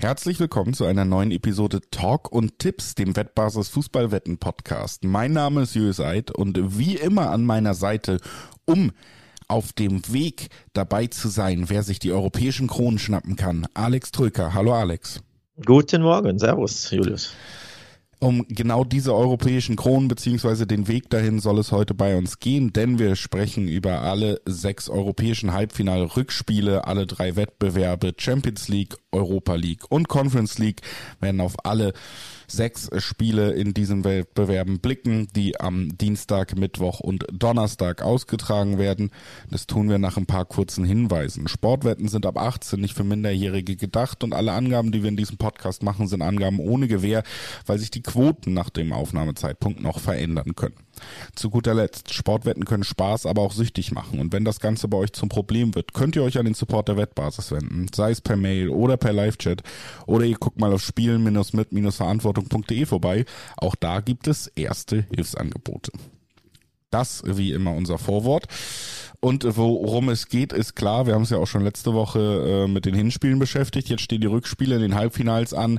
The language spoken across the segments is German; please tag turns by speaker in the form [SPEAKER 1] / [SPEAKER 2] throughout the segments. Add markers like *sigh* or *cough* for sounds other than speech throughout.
[SPEAKER 1] Herzlich willkommen zu einer neuen Episode Talk und Tipps, dem Wettbasis Fußballwetten Podcast. Mein Name ist Julius Eid und wie immer an meiner Seite, um auf dem Weg dabei zu sein, wer sich die europäischen Kronen schnappen kann, Alex Trücker. Hallo Alex.
[SPEAKER 2] Guten Morgen, Servus, Julius.
[SPEAKER 1] Um genau diese europäischen Kronen beziehungsweise den Weg dahin soll es heute bei uns gehen, denn wir sprechen über alle sechs europäischen Halbfinal-Rückspiele, alle drei Wettbewerbe, Champions League, Europa League und Conference League, werden auf alle sechs Spiele in diesen Wettbewerben blicken, die am Dienstag, Mittwoch und Donnerstag ausgetragen werden. Das tun wir nach ein paar kurzen Hinweisen. Sportwetten sind ab 18 nicht für Minderjährige gedacht und alle Angaben, die wir in diesem Podcast machen, sind Angaben ohne Gewähr, weil sich die Quoten nach dem Aufnahmezeitpunkt noch verändern können. Zu guter Letzt, Sportwetten können Spaß, aber auch süchtig machen. Und wenn das Ganze bei euch zum Problem wird, könnt ihr euch an den Support der Wettbasis wenden. Sei es per Mail oder per Live-Chat. Oder ihr guckt mal auf spielen-mit-verantwortung.de vorbei. Auch da gibt es erste Hilfsangebote. Das wie immer unser Vorwort. Und worum es geht, ist klar. Wir haben es ja auch schon letzte Woche äh, mit den Hinspielen beschäftigt. Jetzt stehen die Rückspiele in den Halbfinals an.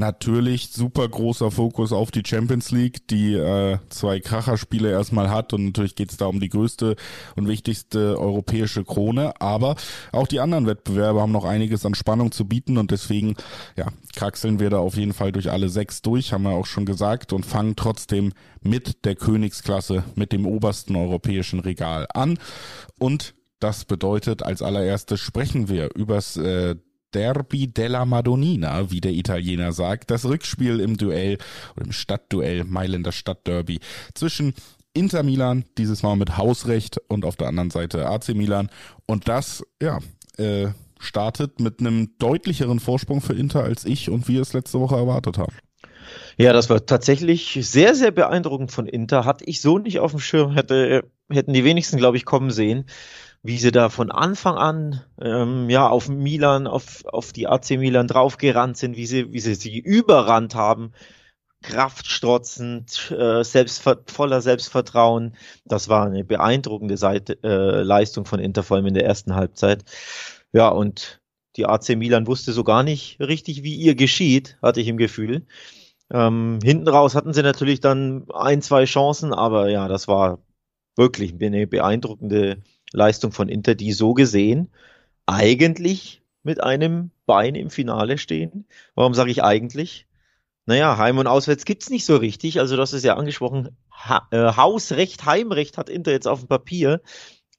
[SPEAKER 1] Natürlich super großer Fokus auf die Champions League, die äh, zwei Kracherspiele erstmal hat und natürlich geht es da um die größte und wichtigste europäische Krone, aber auch die anderen Wettbewerbe haben noch einiges an Spannung zu bieten und deswegen ja, kraxeln wir da auf jeden Fall durch alle sechs durch, haben wir auch schon gesagt und fangen trotzdem mit der Königsklasse, mit dem obersten europäischen Regal an. Und das bedeutet, als allererstes sprechen wir übers äh, Derby della Madonnina, wie der Italiener sagt, das Rückspiel im Duell oder im Stadtduell Mailänder Stadtderby zwischen Inter Milan, dieses Mal mit Hausrecht und auf der anderen Seite AC Milan und das, ja, äh, startet mit einem deutlicheren Vorsprung für Inter als ich und wir es letzte Woche erwartet haben.
[SPEAKER 2] Ja, das war tatsächlich sehr, sehr beeindruckend von Inter. Hatte ich so nicht auf dem Schirm, hätte, hätten die wenigsten, glaube ich, kommen sehen wie sie da von Anfang an ähm, ja auf Milan, auf, auf die AC Milan draufgerannt sind, wie sie, wie sie sie überrannt haben, kraftstrotzend, äh, selbstver voller Selbstvertrauen. Das war eine beeindruckende Seite, äh, Leistung von Inter, vor allem in der ersten Halbzeit. Ja, und die AC Milan wusste so gar nicht richtig, wie ihr geschieht, hatte ich im Gefühl. Ähm, hinten raus hatten sie natürlich dann ein, zwei Chancen, aber ja, das war wirklich eine beeindruckende Leistung von Inter, die so gesehen eigentlich mit einem Bein im Finale stehen. Warum sage ich eigentlich? Naja, Heim- und Auswärts gibt's nicht so richtig. Also das ist ja angesprochen. Ha äh, Hausrecht, Heimrecht hat Inter jetzt auf dem Papier.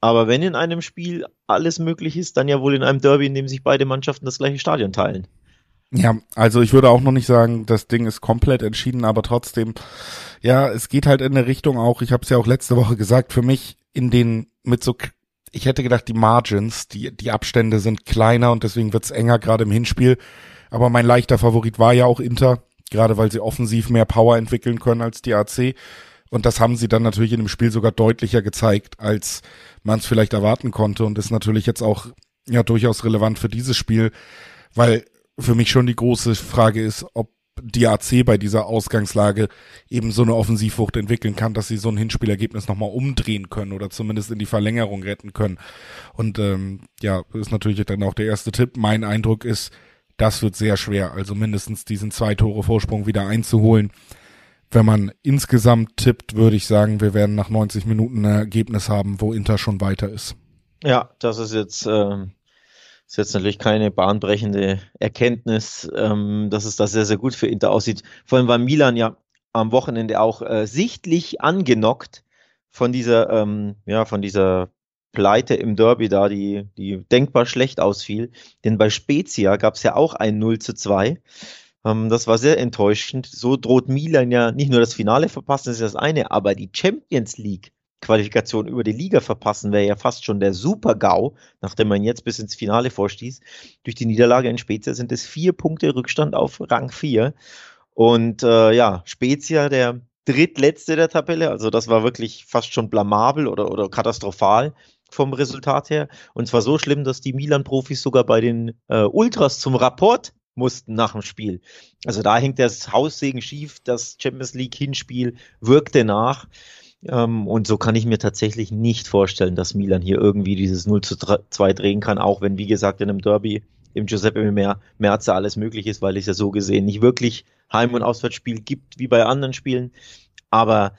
[SPEAKER 2] Aber wenn in einem Spiel alles möglich ist, dann ja wohl in einem Derby, in dem sich beide Mannschaften das gleiche Stadion teilen.
[SPEAKER 1] Ja, also ich würde auch noch nicht sagen, das Ding ist komplett entschieden, aber trotzdem, ja, es geht halt in eine Richtung auch, ich habe es ja auch letzte Woche gesagt, für mich in den mit so ich hätte gedacht, die Margins, die, die Abstände sind kleiner und deswegen wird's enger, gerade im Hinspiel. Aber mein leichter Favorit war ja auch Inter, gerade weil sie offensiv mehr Power entwickeln können als die AC. Und das haben sie dann natürlich in dem Spiel sogar deutlicher gezeigt, als man es vielleicht erwarten konnte. Und ist natürlich jetzt auch ja durchaus relevant für dieses Spiel, weil für mich schon die große Frage ist, ob die AC bei dieser Ausgangslage eben so eine Offensivwucht entwickeln kann, dass sie so ein Hinspielergebnis nochmal umdrehen können oder zumindest in die Verlängerung retten können. Und ähm, ja, ist natürlich dann auch der erste Tipp. Mein Eindruck ist, das wird sehr schwer, also mindestens diesen zwei Tore Vorsprung wieder einzuholen. Wenn man insgesamt tippt, würde ich sagen, wir werden nach 90 Minuten ein Ergebnis haben, wo Inter schon weiter ist.
[SPEAKER 2] Ja, das ist jetzt ähm, ist jetzt natürlich keine bahnbrechende Erkenntnis, ähm, dass es da sehr, sehr gut für Inter aussieht. Vor allem war Milan ja am Wochenende auch äh, sichtlich angenockt von dieser, ähm, ja, von dieser Pleite im Derby da, die, die denkbar schlecht ausfiel. Denn bei Spezia gab es ja auch ein 0 zu 2. Ähm, das war sehr enttäuschend. So droht Milan ja nicht nur das Finale verpassen, das ist das eine, aber die Champions League Qualifikation über die Liga verpassen, wäre ja fast schon der Super-GAU, nachdem man jetzt bis ins Finale vorstieß. Durch die Niederlage in Spezia sind es vier Punkte Rückstand auf Rang 4. Und äh, ja, Spezia, der drittletzte der Tabelle, also das war wirklich fast schon blamabel oder, oder katastrophal vom Resultat her. Und zwar so schlimm, dass die Milan-Profis sogar bei den äh, Ultras zum Rapport mussten nach dem Spiel. Also da hängt das Haussegen schief, das Champions League Hinspiel wirkte nach. Ähm, und so kann ich mir tatsächlich nicht vorstellen, dass Milan hier irgendwie dieses 0 zu 2 drehen kann, auch wenn, wie gesagt, in einem Derby im Giuseppe Merza alles möglich ist, weil es ja so gesehen nicht wirklich Heim- und Auswärtsspiel gibt wie bei anderen Spielen. Aber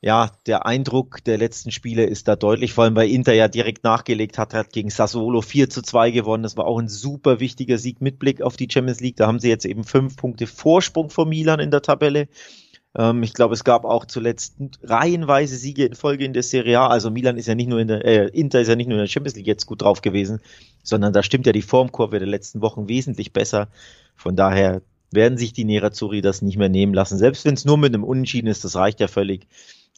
[SPEAKER 2] ja, der Eindruck der letzten Spiele ist da deutlich, vor allem weil Inter ja direkt nachgelegt hat, hat gegen Sassuolo 4 zu 2 gewonnen. Das war auch ein super wichtiger Sieg mit Blick auf die Champions League. Da haben sie jetzt eben fünf Punkte Vorsprung vor Milan in der Tabelle. Ähm, ich glaube, es gab auch zuletzt reihenweise Siege in Folge in der Serie A. Also Milan ist ja nicht nur in der, äh, Inter ist ja nicht nur in der Champions League jetzt gut drauf gewesen, sondern da stimmt ja die Formkurve der letzten Wochen wesentlich besser. Von daher werden sich die Nerazzurri das nicht mehr nehmen lassen. Selbst wenn es nur mit einem Unentschieden ist, das reicht ja völlig.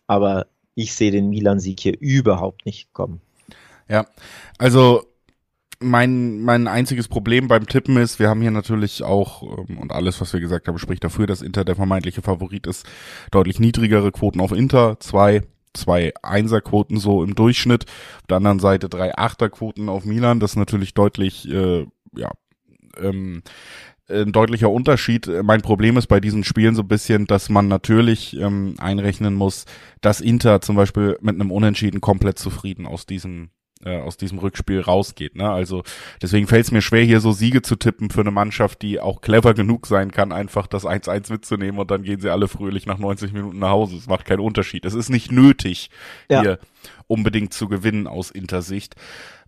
[SPEAKER 2] Aber ich sehe den Milan-Sieg hier überhaupt nicht kommen.
[SPEAKER 1] Ja, also mein, mein einziges Problem beim Tippen ist, wir haben hier natürlich auch, ähm, und alles, was wir gesagt haben, spricht dafür, dass Inter der vermeintliche Favorit ist, deutlich niedrigere Quoten auf Inter, zwei, zwei Einserquoten so im Durchschnitt, auf der anderen Seite drei Achterquoten auf Milan, das ist natürlich deutlich, äh, ja, ähm, ein deutlicher Unterschied. Mein Problem ist bei diesen Spielen so ein bisschen, dass man natürlich ähm, einrechnen muss, dass Inter zum Beispiel mit einem Unentschieden komplett zufrieden aus diesem äh, aus diesem Rückspiel rausgeht. Ne? Also deswegen fällt es mir schwer, hier so Siege zu tippen für eine Mannschaft, die auch clever genug sein kann, einfach das 1-1 mitzunehmen und dann gehen sie alle fröhlich nach 90 Minuten nach Hause. Es macht keinen Unterschied. Es ist nicht nötig, ja. hier unbedingt zu gewinnen aus Intersicht.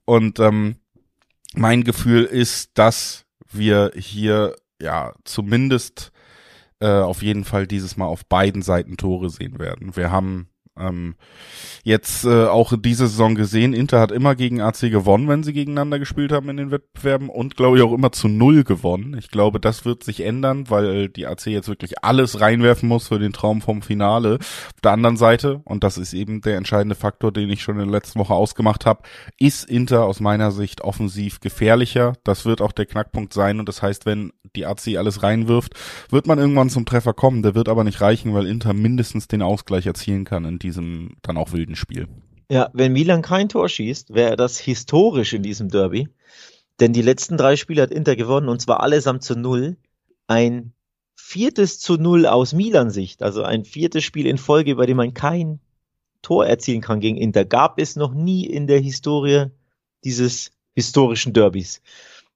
[SPEAKER 1] Und ähm, mein Gefühl ist, dass wir hier ja zumindest äh, auf jeden Fall dieses Mal auf beiden Seiten Tore sehen werden. Wir haben ähm, jetzt äh, auch diese Saison gesehen, Inter hat immer gegen AC gewonnen, wenn sie gegeneinander gespielt haben in den Wettbewerben und glaube ich auch immer zu null gewonnen. Ich glaube, das wird sich ändern, weil die AC jetzt wirklich alles reinwerfen muss für den Traum vom Finale. Auf der anderen Seite, und das ist eben der entscheidende Faktor, den ich schon in der letzten Woche ausgemacht habe, ist Inter aus meiner Sicht offensiv gefährlicher. Das wird auch der Knackpunkt sein und das heißt, wenn die AC alles reinwirft, wird man irgendwann zum Treffer kommen. Der wird aber nicht reichen, weil Inter mindestens den Ausgleich erzielen kann diesem dann auch wilden Spiel.
[SPEAKER 2] Ja, wenn Milan kein Tor schießt, wäre das historisch in diesem Derby. Denn die letzten drei Spiele hat Inter gewonnen und zwar allesamt zu null. Ein viertes zu null aus Milan-Sicht, also ein viertes Spiel in Folge, bei dem man kein Tor erzielen kann gegen Inter, gab es noch nie in der Historie dieses historischen Derbys.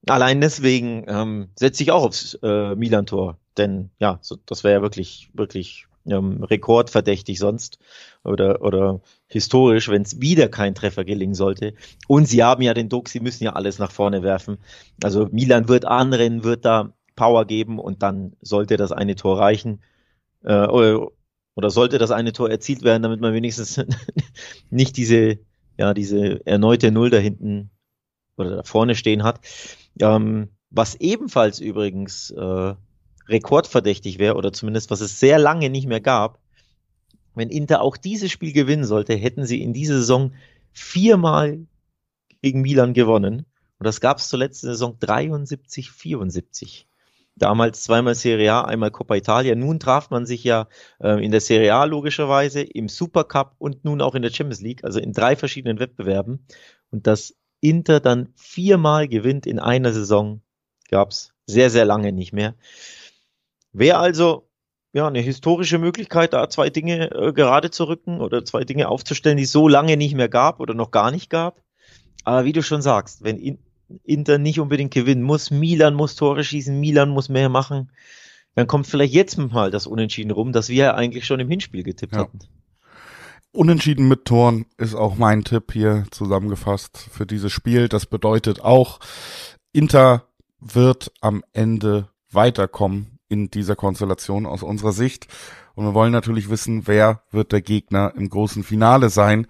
[SPEAKER 2] Allein deswegen ähm, setze ich auch aufs äh, Milan-Tor, denn ja, so, das wäre ja wirklich, wirklich ähm, rekordverdächtig sonst oder, oder historisch, wenn es wieder kein Treffer gelingen sollte. Und sie haben ja den Druck, sie müssen ja alles nach vorne werfen. Also Milan wird anrennen, wird da Power geben und dann sollte das eine Tor reichen. Äh, oder, oder sollte das eine Tor erzielt werden, damit man wenigstens *laughs* nicht diese, ja, diese erneute Null da hinten oder da vorne stehen hat. Ähm, was ebenfalls übrigens äh, rekordverdächtig wäre oder zumindest was es sehr lange nicht mehr gab. Wenn Inter auch dieses Spiel gewinnen sollte, hätten sie in dieser Saison viermal gegen Milan gewonnen. Und das gab es zur letzten Saison 73, 74. Damals zweimal Serie A, einmal Coppa Italia. Nun traf man sich ja äh, in der Serie A logischerweise, im Supercup und nun auch in der Champions League, also in drei verschiedenen Wettbewerben. Und dass Inter dann viermal gewinnt in einer Saison, gab es sehr, sehr lange nicht mehr. Wäre also ja eine historische Möglichkeit, da zwei Dinge äh, gerade zu rücken oder zwei Dinge aufzustellen, die es so lange nicht mehr gab oder noch gar nicht gab. Aber wie du schon sagst, wenn in, Inter nicht unbedingt gewinnen muss, Milan muss Tore schießen, Milan muss mehr machen, dann kommt vielleicht jetzt mal das Unentschieden rum, das wir ja eigentlich schon im Hinspiel getippt ja. hatten.
[SPEAKER 1] Unentschieden mit Toren ist auch mein Tipp hier zusammengefasst für dieses Spiel. Das bedeutet auch, Inter wird am Ende weiterkommen in dieser Konstellation aus unserer Sicht. Und wir wollen natürlich wissen, wer wird der Gegner im großen Finale sein.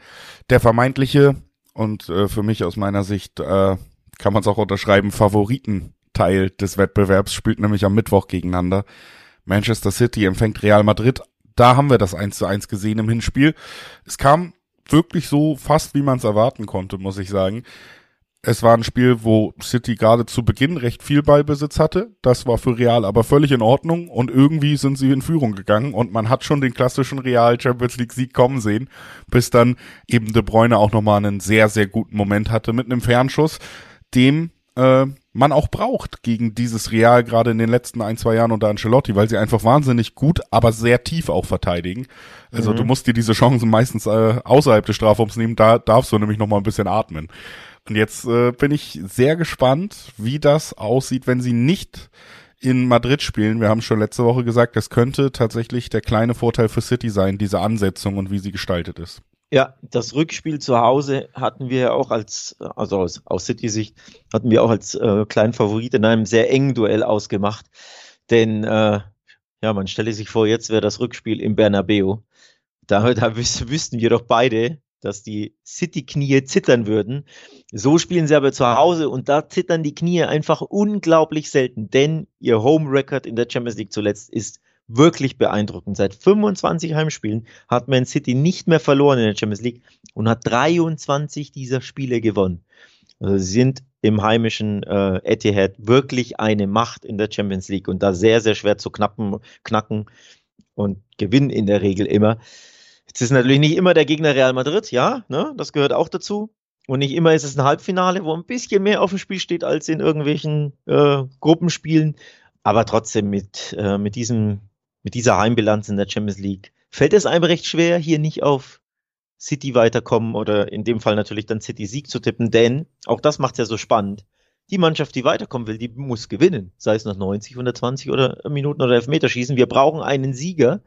[SPEAKER 1] Der vermeintliche und äh, für mich aus meiner Sicht äh, kann man es auch unterschreiben, Favoritenteil des Wettbewerbs spielt nämlich am Mittwoch gegeneinander. Manchester City empfängt Real Madrid. Da haben wir das 1 zu 1 gesehen im Hinspiel. Es kam wirklich so fast, wie man es erwarten konnte, muss ich sagen. Es war ein Spiel, wo City gerade zu Beginn recht viel Ballbesitz hatte. Das war für Real aber völlig in Ordnung und irgendwie sind sie in Führung gegangen und man hat schon den klassischen Real Champions League Sieg kommen sehen, bis dann eben De Bruyne auch nochmal einen sehr, sehr guten Moment hatte mit einem Fernschuss, dem äh, man auch braucht gegen dieses Real gerade in den letzten ein, zwei Jahren unter Ancelotti, weil sie einfach wahnsinnig gut, aber sehr tief auch verteidigen. Also mhm. du musst dir diese Chancen meistens äh, außerhalb des Strafraums nehmen, da darfst du nämlich nochmal ein bisschen atmen. Und jetzt äh, bin ich sehr gespannt, wie das aussieht, wenn sie nicht in Madrid spielen. Wir haben schon letzte Woche gesagt, das könnte tatsächlich der kleine Vorteil für City sein, diese Ansetzung und wie sie gestaltet ist.
[SPEAKER 2] Ja, das Rückspiel zu Hause hatten wir auch als, also aus, aus City-Sicht, hatten wir auch als äh, kleinen Favorit in einem sehr engen Duell ausgemacht. Denn äh, ja, man stelle sich vor, jetzt wäre das Rückspiel im Bernabeu. Da, da wüs wüssten wir doch beide, dass die City-Knie zittern würden. So spielen sie aber zu Hause und da zittern die Knie einfach unglaublich selten, denn ihr Home-Record in der Champions League zuletzt ist wirklich beeindruckend. Seit 25 Heimspielen hat Man City nicht mehr verloren in der Champions League und hat 23 dieser Spiele gewonnen. Also sie sind im heimischen äh, Etihad wirklich eine Macht in der Champions League und da sehr, sehr schwer zu knappen, knacken und gewinnen in der Regel immer. Jetzt ist natürlich nicht immer der Gegner Real Madrid, ja, ne, das gehört auch dazu. Und nicht immer ist es ein Halbfinale, wo ein bisschen mehr auf dem Spiel steht als in irgendwelchen äh, Gruppenspielen. Aber trotzdem mit, äh, mit, diesem, mit dieser Heimbilanz in der Champions League fällt es einem recht schwer, hier nicht auf City weiterkommen oder in dem Fall natürlich dann City Sieg zu tippen, denn auch das macht es ja so spannend. Die Mannschaft, die weiterkommen will, die muss gewinnen, sei es nach 90, 120 oder Minuten oder Elfmeterschießen. Wir brauchen einen Sieger.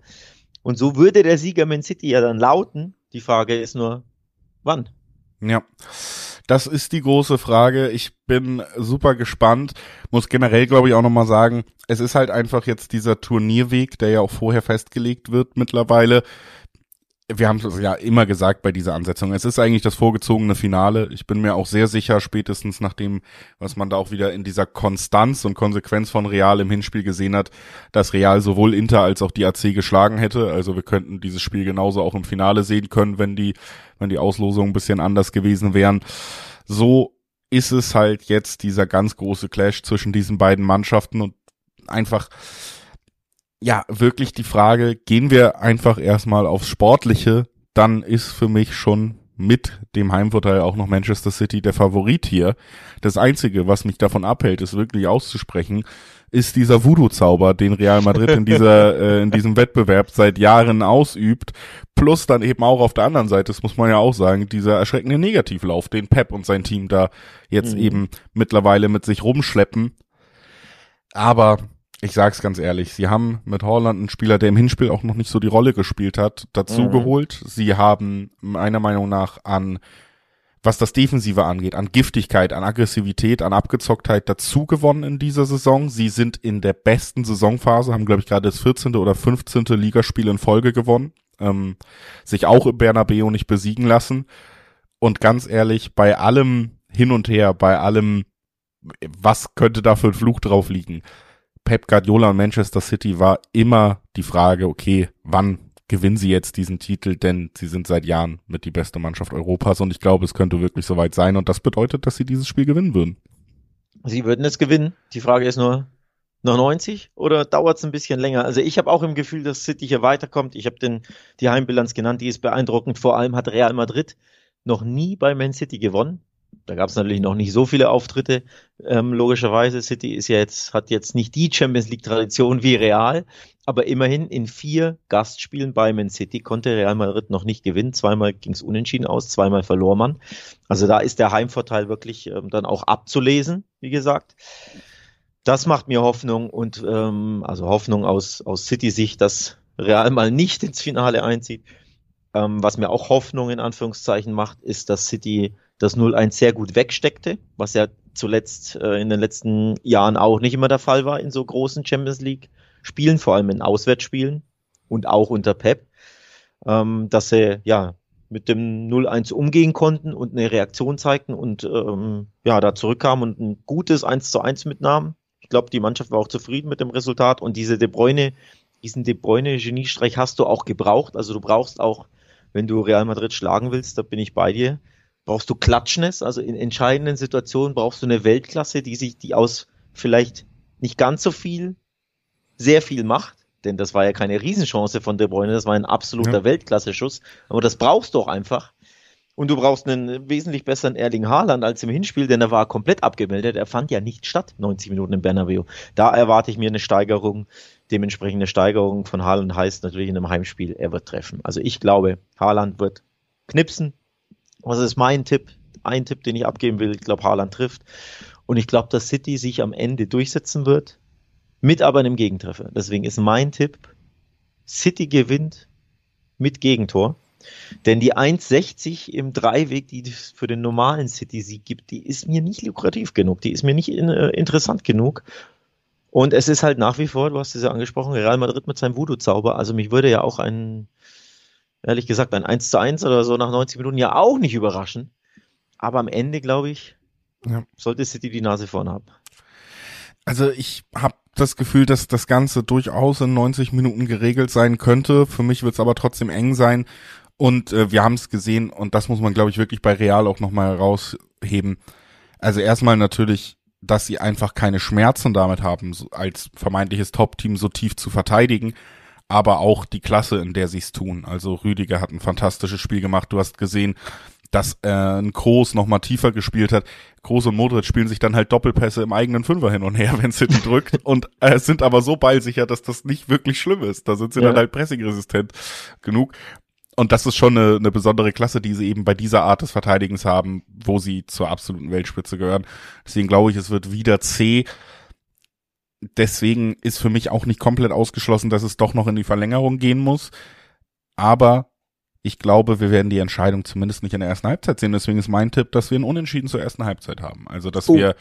[SPEAKER 2] Und so würde der Sieger Man City ja dann lauten. Die Frage ist nur, wann?
[SPEAKER 1] Ja. Das ist die große Frage. Ich bin super gespannt. Muss generell, glaube ich, auch nochmal sagen, es ist halt einfach jetzt dieser Turnierweg, der ja auch vorher festgelegt wird mittlerweile wir haben es ja immer gesagt bei dieser Ansetzung. Es ist eigentlich das vorgezogene Finale. Ich bin mir auch sehr sicher, spätestens nach dem, was man da auch wieder in dieser Konstanz und Konsequenz von Real im Hinspiel gesehen hat, dass Real sowohl Inter als auch die AC geschlagen hätte. Also wir könnten dieses Spiel genauso auch im Finale sehen können, wenn die, wenn die Auslosungen ein bisschen anders gewesen wären. So ist es halt jetzt dieser ganz große Clash zwischen diesen beiden Mannschaften und einfach, ja, wirklich die Frage, gehen wir einfach erstmal aufs Sportliche, dann ist für mich schon mit dem Heimvorteil auch noch Manchester City der Favorit hier. Das Einzige, was mich davon abhält, ist wirklich auszusprechen, ist dieser Voodoo-Zauber, den Real Madrid in dieser *laughs* äh, in diesem Wettbewerb seit Jahren ausübt, plus dann eben auch auf der anderen Seite, das muss man ja auch sagen, dieser erschreckende Negativlauf, den Pep und sein Team da jetzt mhm. eben mittlerweile mit sich rumschleppen. Aber ich sag's ganz ehrlich, sie haben mit Holland einen Spieler, der im Hinspiel auch noch nicht so die Rolle gespielt hat, dazu mhm. geholt. Sie haben meiner Meinung nach an, was das Defensive angeht, an Giftigkeit, an Aggressivität, an Abgezocktheit dazu gewonnen in dieser Saison. Sie sind in der besten Saisonphase, haben glaube ich gerade das 14. oder 15. Ligaspiel in Folge gewonnen, ähm, sich auch im Bernabeu nicht besiegen lassen. Und ganz ehrlich, bei allem hin und her, bei allem, was könnte da für ein Fluch drauf liegen? Pep Guardiola und Manchester City war immer die Frage, okay, wann gewinnen sie jetzt diesen Titel, denn sie sind seit Jahren mit die beste Mannschaft Europas und ich glaube, es könnte wirklich soweit sein und das bedeutet, dass sie dieses Spiel gewinnen würden.
[SPEAKER 2] Sie würden es gewinnen. Die Frage ist nur, noch 90 oder dauert es ein bisschen länger? Also ich habe auch im Gefühl, dass City hier weiterkommt. Ich habe den die Heimbilanz genannt, die ist beeindruckend. Vor allem hat Real Madrid noch nie bei Man City gewonnen da gab es natürlich noch nicht so viele Auftritte. Ähm, logischerweise, City ist ja jetzt, hat jetzt nicht die Champions League-Tradition wie Real, aber immerhin in vier Gastspielen bei Man City konnte Real Madrid noch nicht gewinnen. Zweimal ging es unentschieden aus, zweimal verlor man. Also da ist der Heimvorteil wirklich ähm, dann auch abzulesen, wie gesagt. Das macht mir Hoffnung und ähm, also Hoffnung aus, aus City-Sicht, dass Real mal nicht ins Finale einzieht. Ähm, was mir auch Hoffnung in Anführungszeichen macht, ist, dass City das 0-1 sehr gut wegsteckte, was ja zuletzt äh, in den letzten Jahren auch nicht immer der Fall war in so großen Champions League Spielen, vor allem in Auswärtsspielen und auch unter Pep, ähm, dass sie ja mit dem 0-1 umgehen konnten und eine Reaktion zeigten und ähm, ja da zurückkamen und ein gutes 1 zu 1 mitnahmen. Ich glaube, die Mannschaft war auch zufrieden mit dem Resultat und diese De Bruyne, diesen De Bruyne Geniestreich hast du auch gebraucht. Also du brauchst auch, wenn du Real Madrid schlagen willst, da bin ich bei dir, brauchst du Klatschness, also in entscheidenden Situationen brauchst du eine Weltklasse, die sich, die aus vielleicht nicht ganz so viel, sehr viel macht, denn das war ja keine Riesenchance von De Bruyne, das war ein absoluter ja. Weltklasse-Schuss, aber das brauchst du auch einfach. Und du brauchst einen wesentlich besseren Erling Haaland als im Hinspiel, denn er war komplett abgemeldet. Er fand ja nicht statt, 90 Minuten im Bernabeu. Da erwarte ich mir eine Steigerung. Dementsprechend eine Steigerung von Haaland heißt natürlich in einem Heimspiel, er wird treffen. Also ich glaube, Haaland wird knipsen, was ist mein Tipp? ein Tipp, den ich abgeben will. Ich glaube, Haaland trifft. Und ich glaube, dass City sich am Ende durchsetzen wird, mit aber einem Gegentreffer. Deswegen ist mein Tipp, City gewinnt mit Gegentor. Denn die 1,60 im Dreiweg, die es für den normalen City-Sieg gibt, die ist mir nicht lukrativ genug. Die ist mir nicht in, äh, interessant genug. Und es ist halt nach wie vor, du hast es ja angesprochen, Real Madrid mit seinem Voodoo-Zauber. Also mich würde ja auch ein, ehrlich gesagt, ein 1 zu 1 oder so nach 90 Minuten ja auch nicht überraschen. Aber am Ende, glaube ich, ja. sollte City die Nase vorne haben.
[SPEAKER 1] Also ich habe das Gefühl, dass das Ganze durchaus in 90 Minuten geregelt sein könnte. Für mich wird es aber trotzdem eng sein. Und äh, wir haben es gesehen, und das muss man, glaube ich, wirklich bei Real auch nochmal herausheben. Also erstmal natürlich, dass sie einfach keine Schmerzen damit haben, als vermeintliches Top-Team so tief zu verteidigen, aber auch die Klasse, in der sie es tun. Also Rüdiger hat ein fantastisches Spiel gemacht. Du hast gesehen, dass äh, ein Kroos noch mal tiefer gespielt hat. Kroos und Modric spielen sich dann halt Doppelpässe im eigenen Fünfer hin und her, *laughs* wenn City drückt und äh, sind aber so ballsicher, dass das nicht wirklich schlimm ist. Da sind sie ja. dann halt pressingresistent genug. Und das ist schon eine, eine besondere Klasse, die sie eben bei dieser Art des Verteidigens haben, wo sie zur absoluten Weltspitze gehören. Deswegen glaube ich, es wird wieder C. Deswegen ist für mich auch nicht komplett ausgeschlossen, dass es doch noch in die Verlängerung gehen muss. Aber ich glaube, wir werden die Entscheidung zumindest nicht in der ersten Halbzeit sehen. Deswegen ist mein Tipp, dass wir einen Unentschieden zur ersten Halbzeit haben. Also, dass oh. wir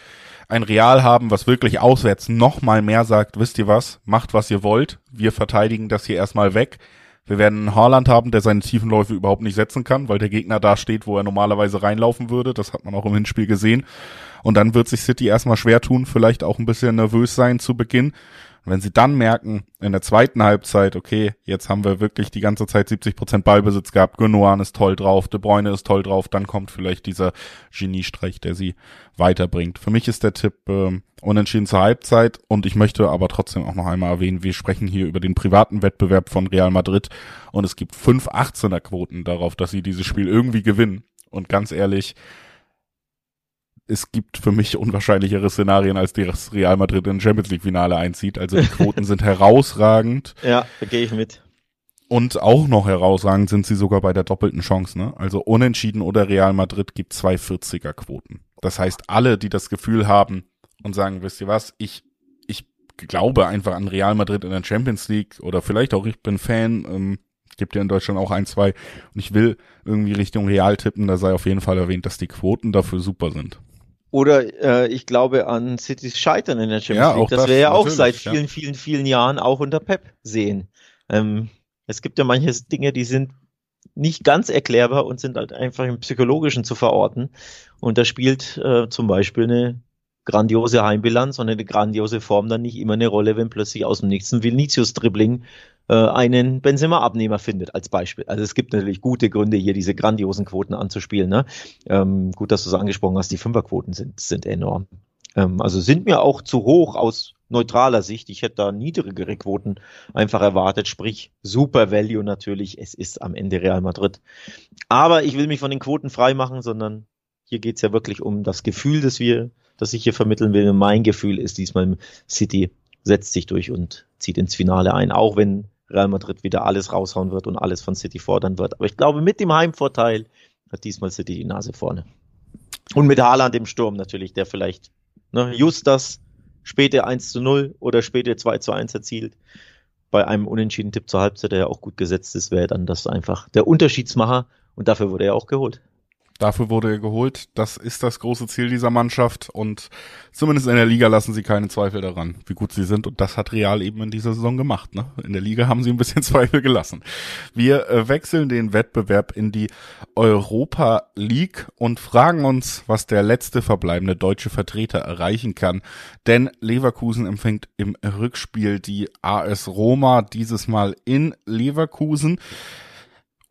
[SPEAKER 1] ein Real haben, was wirklich auswärts noch mal mehr sagt, wisst ihr was, macht was ihr wollt. Wir verteidigen das hier erstmal weg. Wir werden einen Haaland haben, der seine Tiefenläufe überhaupt nicht setzen kann, weil der Gegner da steht, wo er normalerweise reinlaufen würde. Das hat man auch im Hinspiel gesehen. Und dann wird sich City erstmal schwer tun, vielleicht auch ein bisschen nervös sein zu Beginn. Und wenn sie dann merken, in der zweiten Halbzeit, okay, jetzt haben wir wirklich die ganze Zeit 70 Prozent Ballbesitz gehabt, Gündogan ist toll drauf, De Bruyne ist toll drauf, dann kommt vielleicht dieser Geniestreich, der sie weiterbringt. Für mich ist der Tipp äh, unentschieden zur Halbzeit und ich möchte aber trotzdem auch noch einmal erwähnen, wir sprechen hier über den privaten Wettbewerb von Real Madrid und es gibt fünf 18er Quoten darauf, dass sie dieses Spiel irgendwie gewinnen. Und ganz ehrlich, es gibt für mich unwahrscheinlichere Szenarien, als das Real Madrid in Champions League Finale einzieht. Also die Quoten *laughs* sind herausragend.
[SPEAKER 2] Ja, da gehe ich mit.
[SPEAKER 1] Und auch noch herausragend sind sie sogar bei der doppelten Chance, ne? Also unentschieden oder Real Madrid gibt zwei 40er Quoten. Das heißt, alle, die das Gefühl haben und sagen, wisst ihr was, ich, ich glaube einfach an Real Madrid in der Champions League oder vielleicht auch ich bin Fan, ähm, gibt ja in Deutschland auch ein, zwei und ich will irgendwie Richtung Real tippen, da sei auf jeden Fall erwähnt, dass die Quoten dafür super sind.
[SPEAKER 2] Oder äh, ich glaube an Citys Scheitern in der Champions ja, League. Das, das wir ja auch seit vielen, ja. vielen, vielen Jahren auch unter Pep sehen. Ähm, es gibt ja manche Dinge, die sind nicht ganz erklärbar und sind halt einfach im Psychologischen zu verorten. Und da spielt äh, zum Beispiel eine grandiose Heimbilanz und eine grandiose Form dann nicht immer eine Rolle, wenn plötzlich aus dem nächsten Vinicius-Dribbling äh, einen Benzema-Abnehmer findet, als Beispiel. Also es gibt natürlich gute Gründe, hier diese grandiosen Quoten anzuspielen. Ne? Ähm, gut, dass du es angesprochen hast, die Fünferquoten sind, sind enorm. Ähm, also sind mir auch zu hoch aus neutraler Sicht. Ich hätte da niedrigere Quoten einfach erwartet, sprich Super Value natürlich. Es ist am Ende Real Madrid. Aber ich will mich von den Quoten frei machen, sondern hier geht's ja wirklich um das Gefühl, das wir, das ich hier vermitteln will. Mein Gefühl ist diesmal City setzt sich durch und zieht ins Finale ein, auch wenn Real Madrid wieder alles raushauen wird und alles von City fordern wird. Aber ich glaube, mit dem Heimvorteil hat diesmal City die Nase vorne. Und mit Haaland im Sturm natürlich, der vielleicht ne, just das späte 1 zu 0 oder späte 2 zu 1 erzielt. Bei einem unentschieden Tipp zur Halbzeit, der ja auch gut gesetzt ist, wäre dann das einfach der Unterschiedsmacher und dafür wurde er auch geholt.
[SPEAKER 1] Dafür wurde er geholt. Das ist das große Ziel dieser Mannschaft und zumindest in der Liga lassen sie keine Zweifel daran, wie gut sie sind. Und das hat Real eben in dieser Saison gemacht. Ne? In der Liga haben sie ein bisschen *laughs* Zweifel gelassen. Wir äh, wechseln den Wettbewerb in die Europa League und fragen uns, was der letzte verbleibende deutsche Vertreter erreichen kann. Denn Leverkusen empfängt im Rückspiel die AS Roma dieses Mal in Leverkusen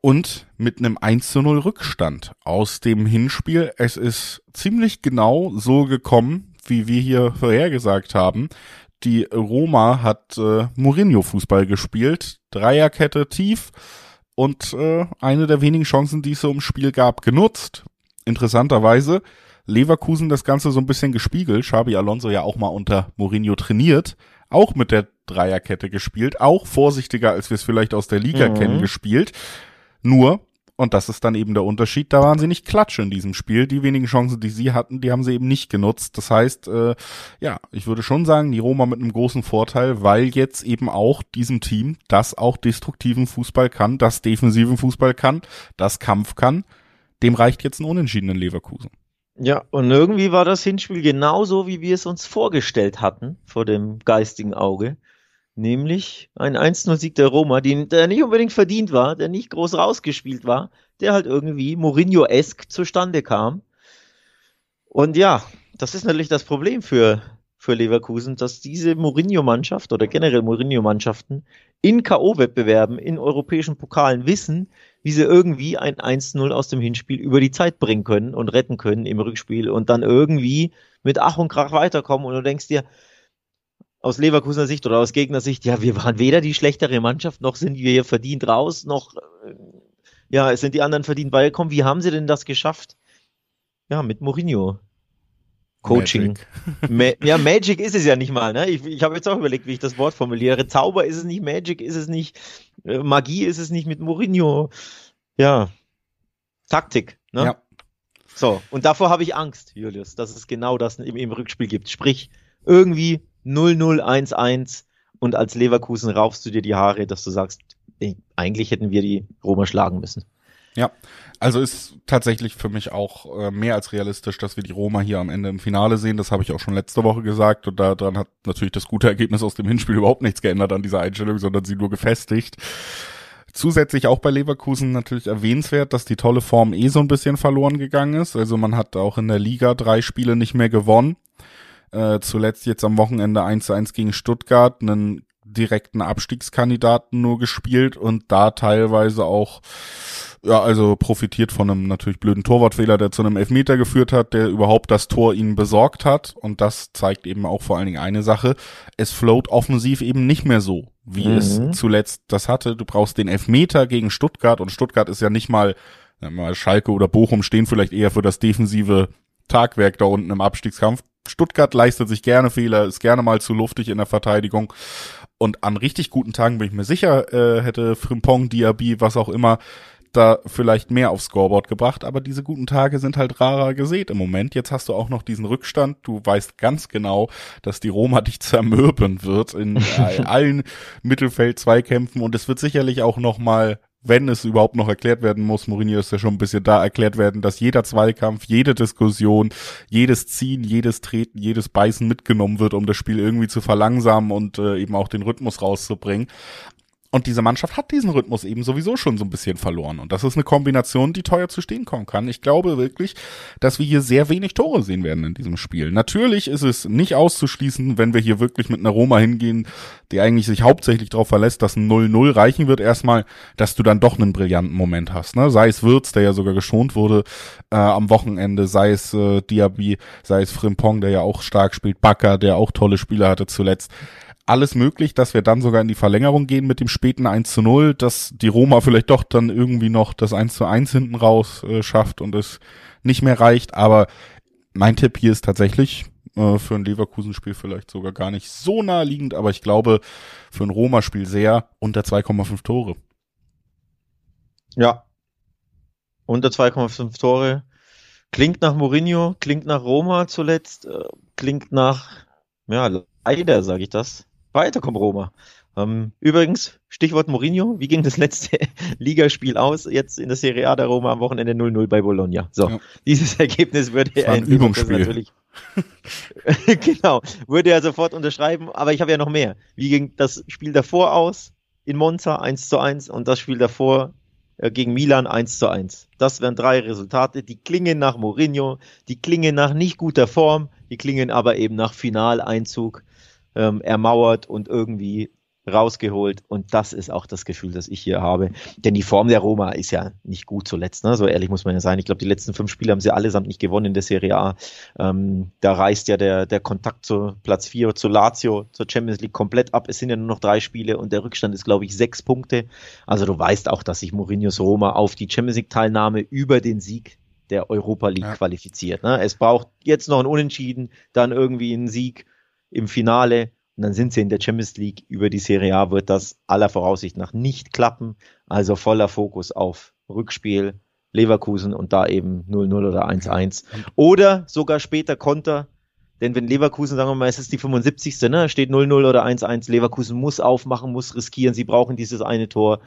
[SPEAKER 1] und mit einem 1 zu 0 Rückstand aus dem Hinspiel. Es ist ziemlich genau so gekommen, wie wir hier vorhergesagt haben. Die Roma hat äh, Mourinho-Fußball gespielt, Dreierkette tief und äh, eine der wenigen Chancen, die es so im Spiel gab, genutzt. Interessanterweise Leverkusen das Ganze so ein bisschen gespiegelt. Xabi Alonso ja auch mal unter Mourinho trainiert, auch mit der Dreierkette gespielt, auch vorsichtiger, als wir es vielleicht aus der Liga mhm. kennen, gespielt. Nur, Und das ist dann eben der Unterschied. Da waren sie nicht klatsch in diesem Spiel. Die wenigen Chancen, die sie hatten, die haben sie eben nicht genutzt. Das heißt, äh, ja, ich würde schon sagen, die Roma mit einem großen Vorteil, weil jetzt eben auch diesem Team, das auch destruktiven Fußball kann, das defensiven Fußball kann, das Kampf kann, dem reicht jetzt ein Unentschieden in Leverkusen.
[SPEAKER 2] Ja, und irgendwie war das Hinspiel genauso, wie wir es uns vorgestellt hatten, vor dem geistigen Auge nämlich ein 1-0-Sieg der Roma, den, der nicht unbedingt verdient war, der nicht groß rausgespielt war, der halt irgendwie Mourinho-esk zustande kam. Und ja, das ist natürlich das Problem für, für Leverkusen, dass diese Mourinho-Mannschaft oder generell Mourinho-Mannschaften in K.O.-Wettbewerben, in europäischen Pokalen wissen, wie sie irgendwie ein 1-0 aus dem Hinspiel über die Zeit bringen können und retten können im Rückspiel und dann irgendwie mit Ach und Krach weiterkommen und du denkst dir, aus Leverkusener Sicht oder aus Gegnersicht, ja, wir waren weder die schlechtere Mannschaft, noch sind wir hier verdient raus, noch äh, ja, es sind die anderen verdient beigekommen. Wie haben sie denn das geschafft? Ja, mit Mourinho. Coaching. Magic. *laughs* Ma ja, Magic ist es ja nicht mal. Ne? Ich, ich habe jetzt auch überlegt, wie ich das Wort formuliere. Zauber ist es nicht, Magic ist es nicht, äh, Magie ist es nicht mit Mourinho. Ja, Taktik. Ne? Ja. So, und davor habe ich Angst, Julius, dass es genau das im, im Rückspiel gibt. Sprich, irgendwie 0-0-1-1 und als Leverkusen raufst du dir die Haare, dass du sagst, eigentlich hätten wir die Roma schlagen müssen.
[SPEAKER 1] Ja, also ist tatsächlich für mich auch äh, mehr als realistisch, dass wir die Roma hier am Ende im Finale sehen. Das habe ich auch schon letzte Woche gesagt und daran hat natürlich das gute Ergebnis aus dem Hinspiel *laughs* überhaupt nichts geändert an dieser Einstellung, sondern sie nur gefestigt. Zusätzlich auch bei Leverkusen natürlich erwähnenswert, dass die tolle Form eh so ein bisschen verloren gegangen ist. Also man hat auch in der Liga drei Spiele nicht mehr gewonnen. Äh, zuletzt jetzt am Wochenende 1 zu 1 gegen Stuttgart einen direkten Abstiegskandidaten nur gespielt und da teilweise auch ja, also profitiert von einem natürlich blöden Torwartfehler, der zu einem Elfmeter geführt hat, der überhaupt das Tor ihnen besorgt hat. Und das zeigt eben auch vor allen Dingen eine Sache. Es float offensiv eben nicht mehr so, wie mhm. es zuletzt das hatte. Du brauchst den Elfmeter gegen Stuttgart und Stuttgart ist ja nicht mal, mal Schalke oder Bochum stehen vielleicht eher für das defensive Tagwerk da unten im Abstiegskampf. Stuttgart leistet sich gerne Fehler, ist gerne mal zu luftig in der Verteidigung. Und an richtig guten Tagen bin ich mir sicher, äh, hätte Frimpong, Diaby, was auch immer, da vielleicht mehr aufs Scoreboard gebracht, aber diese guten Tage sind halt rarer gesät im Moment. Jetzt hast du auch noch diesen Rückstand. Du weißt ganz genau, dass die Roma dich zermürben wird in *laughs* allen Mittelfeld-Zweikämpfen und es wird sicherlich auch noch mal wenn es überhaupt noch erklärt werden muss, Mourinho ist ja schon ein bisschen da, erklärt werden, dass jeder Zweikampf, jede Diskussion, jedes Ziehen, jedes Treten, jedes Beißen mitgenommen wird, um das Spiel irgendwie zu verlangsamen und äh, eben auch den Rhythmus rauszubringen. Und diese Mannschaft hat diesen Rhythmus eben sowieso schon so ein bisschen verloren. Und das ist eine Kombination, die teuer zu stehen kommen kann. Ich glaube wirklich, dass wir hier sehr wenig Tore sehen werden in diesem Spiel. Natürlich ist es nicht auszuschließen, wenn wir hier wirklich mit einer Roma hingehen, die eigentlich sich hauptsächlich darauf verlässt, dass ein 0-0 reichen wird, erstmal, dass du dann doch einen brillanten Moment hast. Ne? Sei es Wirtz, der ja sogar geschont wurde äh, am Wochenende, sei es äh, Diaby, sei es Frimpong, der ja auch stark spielt, Bakker, der auch tolle Spiele hatte zuletzt alles möglich, dass wir dann sogar in die Verlängerung gehen mit dem späten 1 zu 0, dass die Roma vielleicht doch dann irgendwie noch das 1 zu 1 hinten raus äh, schafft und es nicht mehr reicht. Aber mein Tipp hier ist tatsächlich äh, für ein Leverkusen-Spiel vielleicht sogar gar nicht so naheliegend, aber ich glaube für ein Roma-Spiel sehr unter 2,5 Tore.
[SPEAKER 2] Ja. Unter 2,5 Tore. Klingt nach Mourinho, klingt nach Roma zuletzt, äh, klingt nach, ja, leider sage ich das, Weiterkommen, Roma. Ähm, übrigens, Stichwort Mourinho, wie ging das letzte *laughs* Ligaspiel aus? Jetzt in der Serie A der Roma am Wochenende 0-0 bei Bologna. So, ja. dieses *laughs* Ergebnis würde
[SPEAKER 1] er ein Übungsspiel.
[SPEAKER 2] natürlich. *laughs* genau, würde er sofort unterschreiben, aber ich habe ja noch mehr. Wie ging das Spiel davor aus? In Monza 1 zu 1 und das Spiel davor äh, gegen Milan 1 zu 1. Das wären drei Resultate, die klingen nach Mourinho, die klingen nach nicht guter Form, die klingen aber eben nach Finaleinzug ähm, ermauert und irgendwie rausgeholt. Und das ist auch das Gefühl, das ich hier habe. Denn die Form der Roma ist ja nicht gut zuletzt. Ne? So ehrlich muss man ja sein. Ich glaube, die letzten fünf Spiele haben sie allesamt nicht gewonnen in der Serie A. Ähm, da reißt ja der, der Kontakt zu Platz vier, zu Lazio, zur Champions League komplett ab. Es sind ja nur noch drei Spiele und der Rückstand ist, glaube ich, sechs Punkte. Also du weißt auch, dass sich Mourinhos Roma auf die Champions League Teilnahme über den Sieg der Europa League ja. qualifiziert. Ne? Es braucht jetzt noch ein Unentschieden, dann irgendwie einen Sieg im Finale und dann sind sie in der Champions League. Über die Serie A wird das aller Voraussicht nach nicht klappen. Also voller Fokus auf Rückspiel Leverkusen und da eben 0-0 oder 1-1. Oder sogar später Konter, denn wenn Leverkusen, sagen wir mal, es ist die 75. Ne, steht 0-0 oder 1-1, Leverkusen muss aufmachen, muss riskieren, sie brauchen dieses eine Tor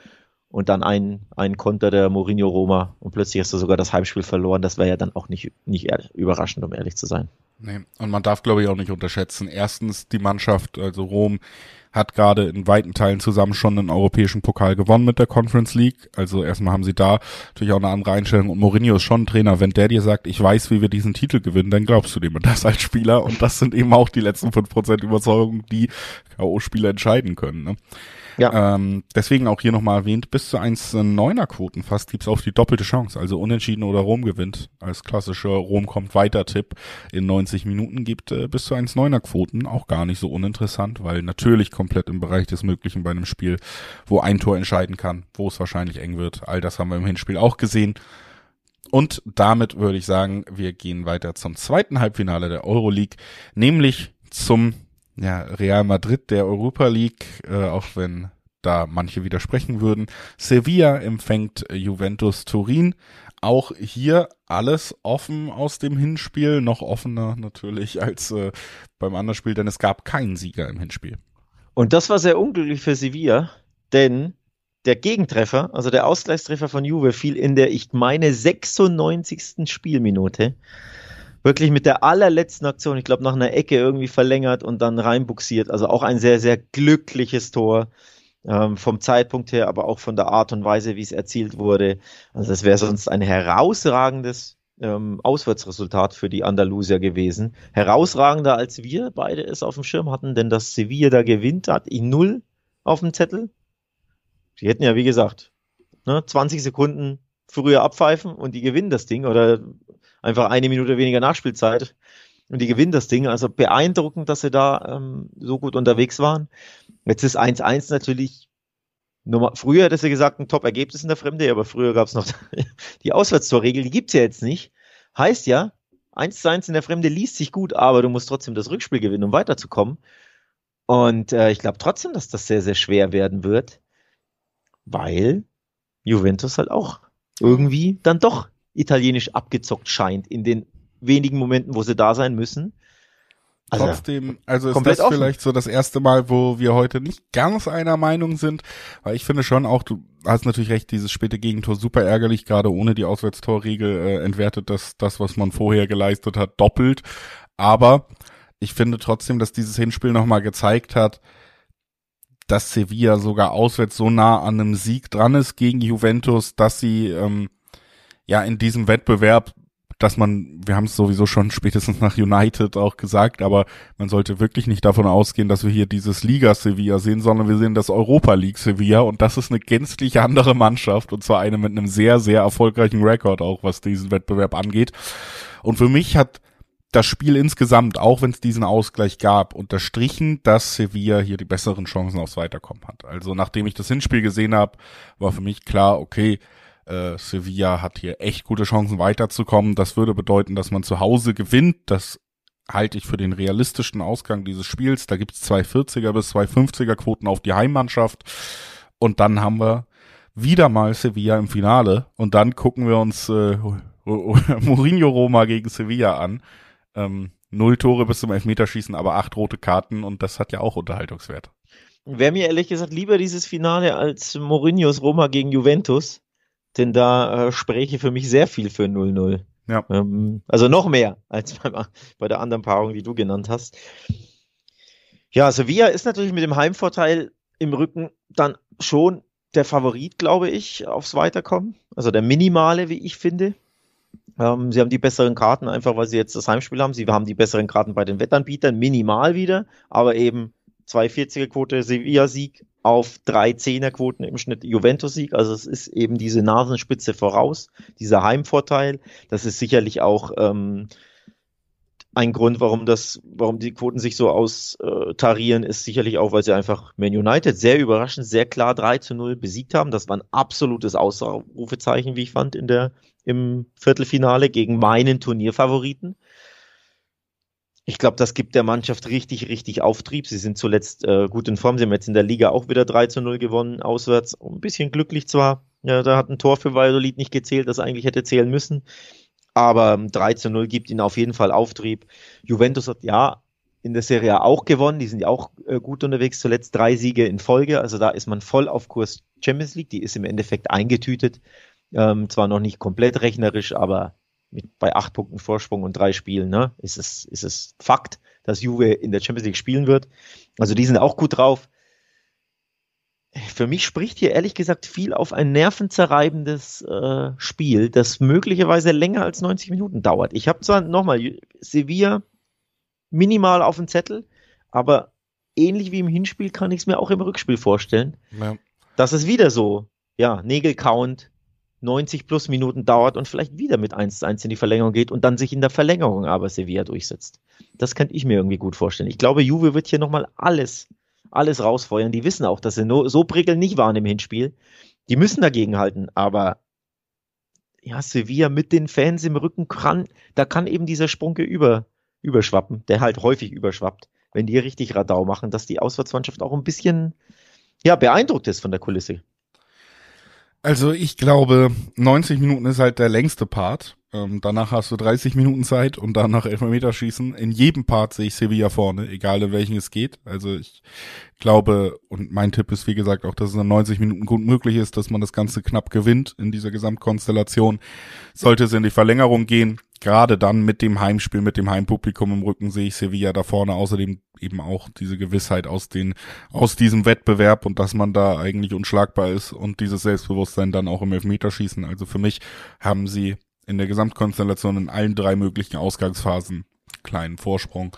[SPEAKER 2] und dann ein, ein Konter der Mourinho Roma und plötzlich hast du sogar das Heimspiel verloren. Das wäre ja dann auch nicht, nicht überraschend, um ehrlich zu sein.
[SPEAKER 1] Nee. Und man darf, glaube ich, auch nicht unterschätzen. Erstens die Mannschaft, also Rom, hat gerade in weiten Teilen zusammen schon einen europäischen Pokal gewonnen mit der Conference League. Also erstmal haben sie da natürlich auch eine andere Einstellung. Und Mourinho ist schon ein Trainer. Wenn der dir sagt, ich weiß, wie wir diesen Titel gewinnen, dann glaubst du dem das als Spieler. Und das sind eben auch die letzten fünf Prozent Überzeugung, die K.O.-Spieler entscheiden können. Ne? Ja. Ähm, deswegen auch hier nochmal erwähnt, bis zu 1,9er Quoten fast gibt's auf die doppelte Chance. Also unentschieden oder Rom gewinnt. Als klassischer Rom kommt weiter Tipp in 90 Minuten gibt äh, bis zu 1,9er Quoten. Auch gar nicht so uninteressant, weil natürlich komplett im Bereich des Möglichen bei einem Spiel, wo ein Tor entscheiden kann, wo es wahrscheinlich eng wird. All das haben wir im Hinspiel auch gesehen. Und damit würde ich sagen, wir gehen weiter zum zweiten Halbfinale der Euroleague, nämlich zum ja, Real Madrid der Europa League, äh, auch wenn da manche widersprechen würden. Sevilla empfängt Juventus Turin. Auch hier alles offen aus dem Hinspiel, noch offener natürlich *laughs* als äh, beim anderen Spiel, denn es gab keinen Sieger im Hinspiel.
[SPEAKER 2] Und das war sehr unglücklich für Sevilla, denn der Gegentreffer, also der Ausgleichstreffer von Juve, fiel in der, ich meine, 96. Spielminute wirklich mit der allerletzten Aktion, ich glaube nach einer Ecke irgendwie verlängert und dann reinbuxiert. Also auch ein sehr, sehr glückliches Tor ähm, vom Zeitpunkt her, aber auch von der Art und Weise, wie es erzielt wurde. Also das wäre sonst ein herausragendes ähm, Auswärtsresultat für die Andalusier gewesen. Herausragender als wir beide es auf dem Schirm hatten, denn dass Sevilla da gewinnt, hat ich null auf dem Zettel. Die hätten ja, wie gesagt, ne, 20 Sekunden früher abpfeifen und die gewinnen das Ding oder einfach eine Minute weniger Nachspielzeit und die gewinnen das Ding. Also beeindruckend, dass sie da ähm, so gut unterwegs waren. Jetzt ist 1-1 natürlich Nummer, früher hätte sie gesagt, ein Top-Ergebnis in der Fremde, aber früher gab es noch *laughs* die Auswärtstorregel, die gibt's ja jetzt nicht. Heißt ja, 1 zu 1 in der Fremde liest sich gut, aber du musst trotzdem das Rückspiel gewinnen, um weiterzukommen. Und äh, ich glaube trotzdem, dass das sehr, sehr schwer werden wird, weil Juventus halt auch irgendwie dann doch italienisch abgezockt scheint in den wenigen Momenten, wo sie da sein müssen.
[SPEAKER 1] Also, Trotzdem, also ist das offen. vielleicht so das erste Mal, wo wir heute nicht ganz einer Meinung sind, weil ich finde schon auch, du hast natürlich recht, dieses späte Gegentor super ärgerlich, gerade ohne die Auswärtstorregel äh, entwertet das, das, was man vorher geleistet hat, doppelt. Aber ich finde trotzdem, dass dieses Hinspiel nochmal gezeigt hat, dass Sevilla sogar auswärts so nah an einem Sieg dran ist gegen Juventus, dass sie ähm, ja in diesem Wettbewerb, dass man, wir haben es sowieso schon spätestens nach United auch gesagt, aber man sollte wirklich nicht davon ausgehen, dass wir hier dieses Liga Sevilla sehen, sondern wir sehen das Europa League Sevilla und das ist eine gänzlich andere Mannschaft und zwar eine mit einem sehr, sehr erfolgreichen Rekord auch, was diesen Wettbewerb angeht. Und für mich hat das Spiel insgesamt, auch wenn es diesen Ausgleich gab, unterstrichen, dass Sevilla hier die besseren Chancen aufs Weiterkommen hat. Also nachdem ich das Hinspiel gesehen habe, war für mich klar, okay, äh, Sevilla hat hier echt gute Chancen weiterzukommen. Das würde bedeuten, dass man zu Hause gewinnt. Das halte ich für den realistischen Ausgang dieses Spiels. Da gibt's zwei 40er bis zwei 50er Quoten auf die Heimmannschaft. Und dann haben wir wieder mal Sevilla im Finale. Und dann gucken wir uns äh, *laughs* Mourinho Roma gegen Sevilla an. Ähm, null Tore bis zum Elfmeterschießen, aber acht rote Karten und das hat ja auch Unterhaltungswert.
[SPEAKER 2] Wäre mir ehrlich gesagt lieber dieses Finale als Mourinhos Roma gegen Juventus denn da äh, spreche für mich sehr viel für 0-0. Ja. Ähm, also noch mehr als bei, bei der anderen Paarung, die du genannt hast. Ja, Sevilla ist natürlich mit dem Heimvorteil im Rücken dann schon der Favorit, glaube ich, aufs Weiterkommen. Also der minimale, wie ich finde. Ähm, sie haben die besseren Karten, einfach weil sie jetzt das Heimspiel haben. Sie haben die besseren Karten bei den Wettanbietern, minimal wieder, aber eben 240er Quote Sevilla-Sieg auf drei Zehnerquoten im Schnitt Juventus-Sieg. Also es ist eben diese Nasenspitze voraus, dieser Heimvorteil. Das ist sicherlich auch ähm, ein Grund, warum das, warum die Quoten sich so austarieren, ist sicherlich auch, weil sie einfach Man United sehr überraschend, sehr klar 3 zu 0 besiegt haben. Das war ein absolutes Ausrufezeichen, wie ich fand, in der, im Viertelfinale gegen meinen Turnierfavoriten. Ich glaube, das gibt der Mannschaft richtig, richtig Auftrieb. Sie sind zuletzt äh, gut in Form. Sie haben jetzt in der Liga auch wieder 3 zu 0 gewonnen, auswärts. Ein bisschen glücklich zwar. Ja, da hat ein Tor für Valladolid nicht gezählt, das eigentlich hätte zählen müssen. Aber 3 zu 0 gibt ihnen auf jeden Fall Auftrieb. Juventus hat ja in der Serie auch gewonnen. Die sind ja auch äh, gut unterwegs. Zuletzt drei Siege in Folge. Also da ist man voll auf Kurs Champions League. Die ist im Endeffekt eingetütet. Ähm, zwar noch nicht komplett rechnerisch, aber mit, bei acht Punkten Vorsprung und drei Spielen, ne, ist es, ist es Fakt, dass Juve in der Champions League spielen wird. Also die sind auch gut drauf. Für mich spricht hier ehrlich gesagt viel auf ein nervenzerreibendes äh, Spiel, das möglicherweise länger als 90 Minuten dauert. Ich habe zwar nochmal Sevilla minimal auf dem Zettel, aber ähnlich wie im Hinspiel kann ich es mir auch im Rückspiel vorstellen, ja. dass es wieder so, ja, Nägelcount 90 plus Minuten dauert und vielleicht wieder mit 1 zu 1 in die Verlängerung geht und dann sich in der Verlängerung aber Sevilla durchsetzt. Das könnte ich mir irgendwie gut vorstellen. Ich glaube, Juve wird hier nochmal alles, alles rausfeuern. Die wissen auch, dass sie no, so prickelnd nicht waren im Hinspiel. Die müssen dagegen halten, aber ja, Sevilla mit den Fans im Rücken kann, da kann eben dieser Sprunke über, überschwappen, der halt häufig überschwappt, wenn die richtig Radau machen, dass die Auswärtsmannschaft auch ein bisschen, ja, beeindruckt ist von der Kulisse.
[SPEAKER 1] Also ich glaube, 90 Minuten ist halt der längste Part. Ähm, danach hast du 30 Minuten Zeit und danach Elfmeterschießen. In jedem Part sehe ich Sevilla vorne, egal in welchen es geht. Also ich glaube, und mein Tipp ist wie gesagt auch, dass es in 90 Minuten gut möglich ist, dass man das Ganze knapp gewinnt in dieser Gesamtkonstellation. Sollte es in die Verlängerung gehen, gerade dann mit dem Heimspiel, mit dem Heimpublikum im Rücken sehe ich Sevilla da vorne. Außerdem eben auch diese Gewissheit aus den, aus diesem Wettbewerb und dass man da eigentlich unschlagbar ist und dieses Selbstbewusstsein dann auch im Elfmeterschießen. Also für mich haben sie in der Gesamtkonstellation in allen drei möglichen Ausgangsphasen kleinen Vorsprung.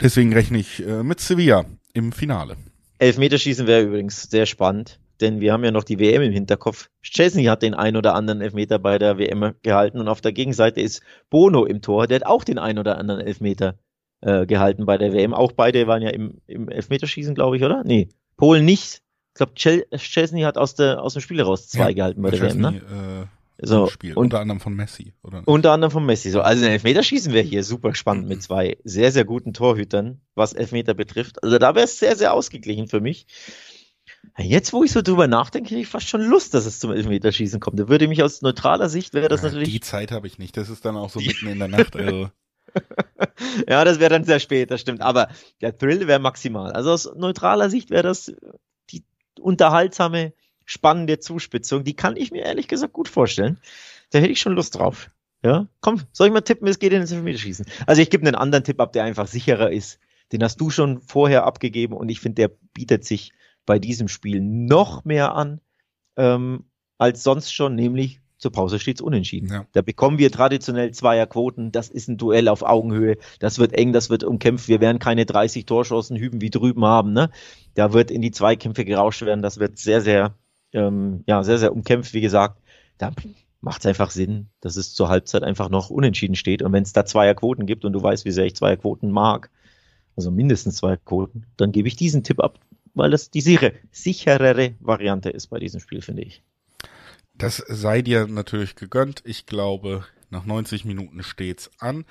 [SPEAKER 1] Deswegen rechne ich äh, mit Sevilla im Finale.
[SPEAKER 2] Elfmeterschießen wäre übrigens sehr spannend denn wir haben ja noch die WM im Hinterkopf. Chesney hat den ein oder anderen Elfmeter bei der WM gehalten und auf der Gegenseite ist Bono im Tor, der hat auch den ein oder anderen Elfmeter äh, gehalten bei der WM. Auch beide waren ja im, im Elfmeterschießen, glaube ich, oder? Nee, Polen nicht. Ich glaube, Chesney hat aus, der, aus dem Spiel heraus zwei ja, gehalten bei der Chesney, WM, ne? Äh
[SPEAKER 1] so, Spiel. Und, unter anderem von Messi,
[SPEAKER 2] oder? Unter anderem von Messi. So, also ein Elfmeterschießen wäre hier super spannend mhm. mit zwei sehr, sehr guten Torhütern, was Elfmeter betrifft. Also da wäre es sehr, sehr ausgeglichen für mich. Jetzt, wo ich so drüber nachdenke, hätte ich fast schon Lust, dass es zum Elfmeterschießen kommt. Da würde mich aus neutraler Sicht wäre das ja, natürlich.
[SPEAKER 1] Die Zeit habe ich nicht. Das ist dann auch so mitten in der Nacht. *laughs* Also. *laughs*
[SPEAKER 2] ja, das wäre dann sehr spät, das stimmt. Aber der Thrill wäre maximal. Also aus neutraler Sicht wäre das die unterhaltsame, spannende Zuspitzung. Die kann ich mir ehrlich gesagt gut vorstellen. Da hätte ich schon Lust drauf. Ja, komm, soll ich mal tippen, es geht in das Elfmeterschießen. Also ich gebe einen anderen Tipp ab, der einfach sicherer ist. Den hast du schon vorher abgegeben und ich finde, der bietet sich bei diesem Spiel noch mehr an ähm, als sonst schon, nämlich zur Pause steht's unentschieden. Ja. Da bekommen wir traditionell Zweierquoten. Das ist ein Duell auf Augenhöhe. Das wird eng, das wird umkämpft. Wir werden keine 30 Torschancen hüben wie drüben haben. Ne? Da wird in die Zweikämpfe gerauscht werden. Das wird sehr, sehr, ähm, ja, sehr, sehr umkämpft, wie gesagt. Da macht es einfach Sinn, dass es zur Halbzeit einfach noch unentschieden steht. Und wenn es da Zweierquoten gibt und du weißt, wie sehr ich Zweierquoten mag, also mindestens zwei Quoten, dann gebe ich diesen Tipp ab weil das die sichere, sicherere Variante ist bei diesem Spiel, finde ich.
[SPEAKER 1] Das sei dir natürlich gegönnt. Ich glaube, nach 90 Minuten steht's an.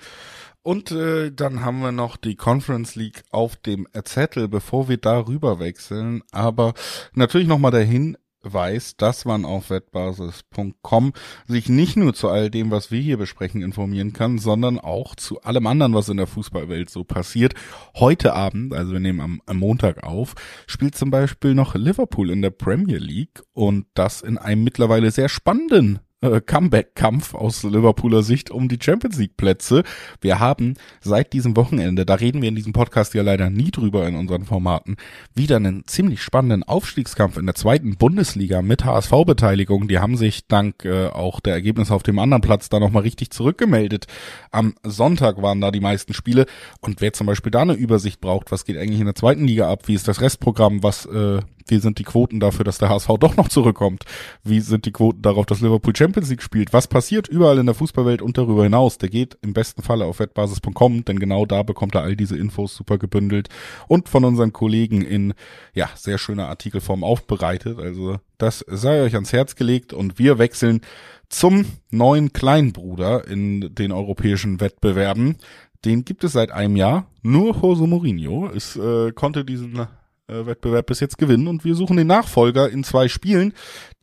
[SPEAKER 1] Und äh, dann haben wir noch die Conference League auf dem Zettel, bevor wir darüber wechseln. Aber natürlich nochmal dahin weiß, dass man auf wettbasis.com sich nicht nur zu all dem, was wir hier besprechen, informieren kann, sondern auch zu allem anderen, was in der Fußballwelt so passiert. Heute Abend, also wir nehmen am, am Montag auf, spielt zum Beispiel noch Liverpool in der Premier League und das in einem mittlerweile sehr spannenden äh, Comeback-Kampf aus Liverpooler Sicht um die Champions League Plätze. Wir haben seit diesem Wochenende, da reden wir in diesem Podcast ja leider nie drüber in unseren Formaten, wieder einen ziemlich spannenden Aufstiegskampf in der zweiten Bundesliga mit HSV-Beteiligung. Die haben sich dank äh, auch der Ergebnisse auf dem anderen Platz da nochmal richtig zurückgemeldet. Am Sonntag waren da die meisten Spiele und wer zum Beispiel da eine Übersicht braucht, was geht eigentlich in der zweiten Liga ab, wie ist das Restprogramm, was äh, wie sind die Quoten dafür, dass der HSV doch noch zurückkommt? Wie sind die Quoten darauf, dass Liverpool Champions League spielt? Was passiert überall in der Fußballwelt und darüber hinaus? Der geht im besten Falle auf wettbasis.com, denn genau da bekommt er all diese Infos super gebündelt und von unseren Kollegen in, ja, sehr schöner Artikelform aufbereitet. Also das sei euch ans Herz gelegt und wir wechseln zum neuen Kleinbruder in den europäischen Wettbewerben, Den gibt es seit einem Jahr. Nur Jose Mourinho ist, äh, konnte diesen äh, Wettbewerb bis jetzt gewinnen und wir suchen den Nachfolger in zwei Spielen,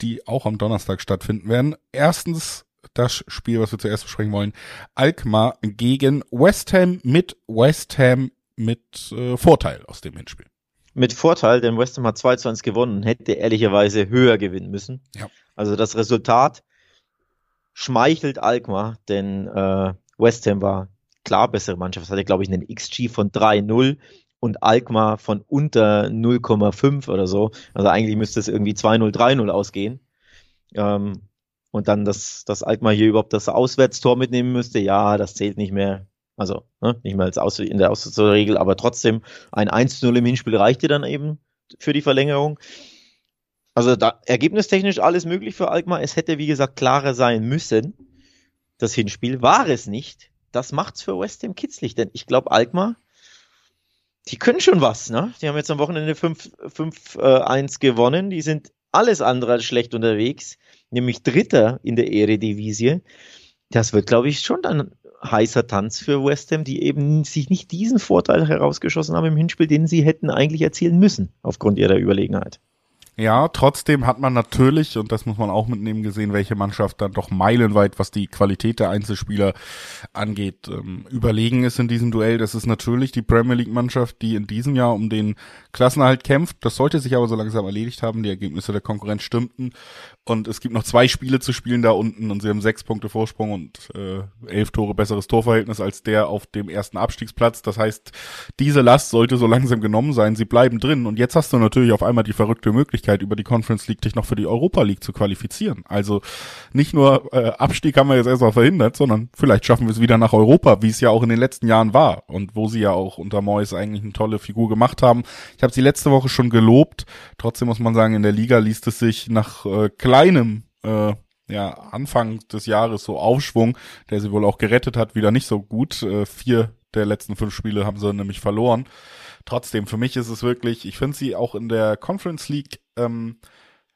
[SPEAKER 1] die auch am Donnerstag stattfinden werden. Erstens das Spiel, was wir zuerst besprechen wollen. Alkmaar gegen West Ham mit West Ham mit äh, Vorteil aus dem Hinspiel.
[SPEAKER 2] Mit Vorteil, denn West Ham hat 2 zu 1 gewonnen und hätte ehrlicherweise höher gewinnen müssen.
[SPEAKER 1] Ja.
[SPEAKER 2] Also das Resultat schmeichelt Alkmaar, denn äh, West Ham war klar bessere Mannschaft. Es hatte, glaube ich, einen XG von 3-0 und Alkmaar von unter 0,5 oder so. Also eigentlich müsste es irgendwie 2-0, 3-0 ausgehen. Ähm, und dann, dass, dass Alkmaar hier überhaupt das Auswärtstor mitnehmen müsste, ja, das zählt nicht mehr. Also ne, nicht mehr als Aus in der Auswärtsregel, aber trotzdem ein 1-0 im Hinspiel reichte dann eben für die Verlängerung. Also da ergebnistechnisch alles möglich für Alkmaar. Es hätte, wie gesagt, klarer sein müssen. Das Hinspiel war es nicht. Das macht's für West Ham kitzlig, denn ich glaube, Alkmaar, die können schon was, ne? Die haben jetzt am Wochenende 5-1 äh, gewonnen. Die sind alles andere als schlecht unterwegs nämlich Dritter in der Eredivisie. Das wird, glaube ich, schon ein heißer Tanz für West Ham, die eben sich nicht diesen Vorteil herausgeschossen haben im Hinspiel, den sie hätten eigentlich erzielen müssen, aufgrund ihrer Überlegenheit.
[SPEAKER 1] Ja, trotzdem hat man natürlich, und das muss man auch mitnehmen, gesehen, welche Mannschaft dann doch meilenweit, was die Qualität der Einzelspieler angeht, ähm, überlegen ist in diesem Duell. Das ist natürlich die Premier League-Mannschaft, die in diesem Jahr um den Klassenerhalt kämpft. Das sollte sich aber so langsam erledigt haben. Die Ergebnisse der Konkurrenz stimmten. Und es gibt noch zwei Spiele zu spielen da unten und sie haben sechs Punkte Vorsprung und äh, elf Tore besseres Torverhältnis als der auf dem ersten Abstiegsplatz. Das heißt, diese Last sollte so langsam genommen sein. Sie bleiben drin. Und jetzt hast du natürlich auf einmal die verrückte Möglichkeit, über die Conference League dich noch für die Europa League zu qualifizieren. Also nicht nur äh, Abstieg haben wir jetzt erstmal verhindert, sondern vielleicht schaffen wir es wieder nach Europa, wie es ja auch in den letzten Jahren war und wo sie ja auch unter Moyes eigentlich eine tolle Figur gemacht haben. Ich habe sie letzte Woche schon gelobt. Trotzdem muss man sagen, in der Liga liest es sich nach äh, kleinem äh, ja, Anfang des Jahres so Aufschwung, der sie wohl auch gerettet hat, wieder nicht so gut. Äh, vier der letzten fünf Spiele haben sie nämlich verloren. Trotzdem, für mich ist es wirklich, ich finde sie auch in der Conference League ähm,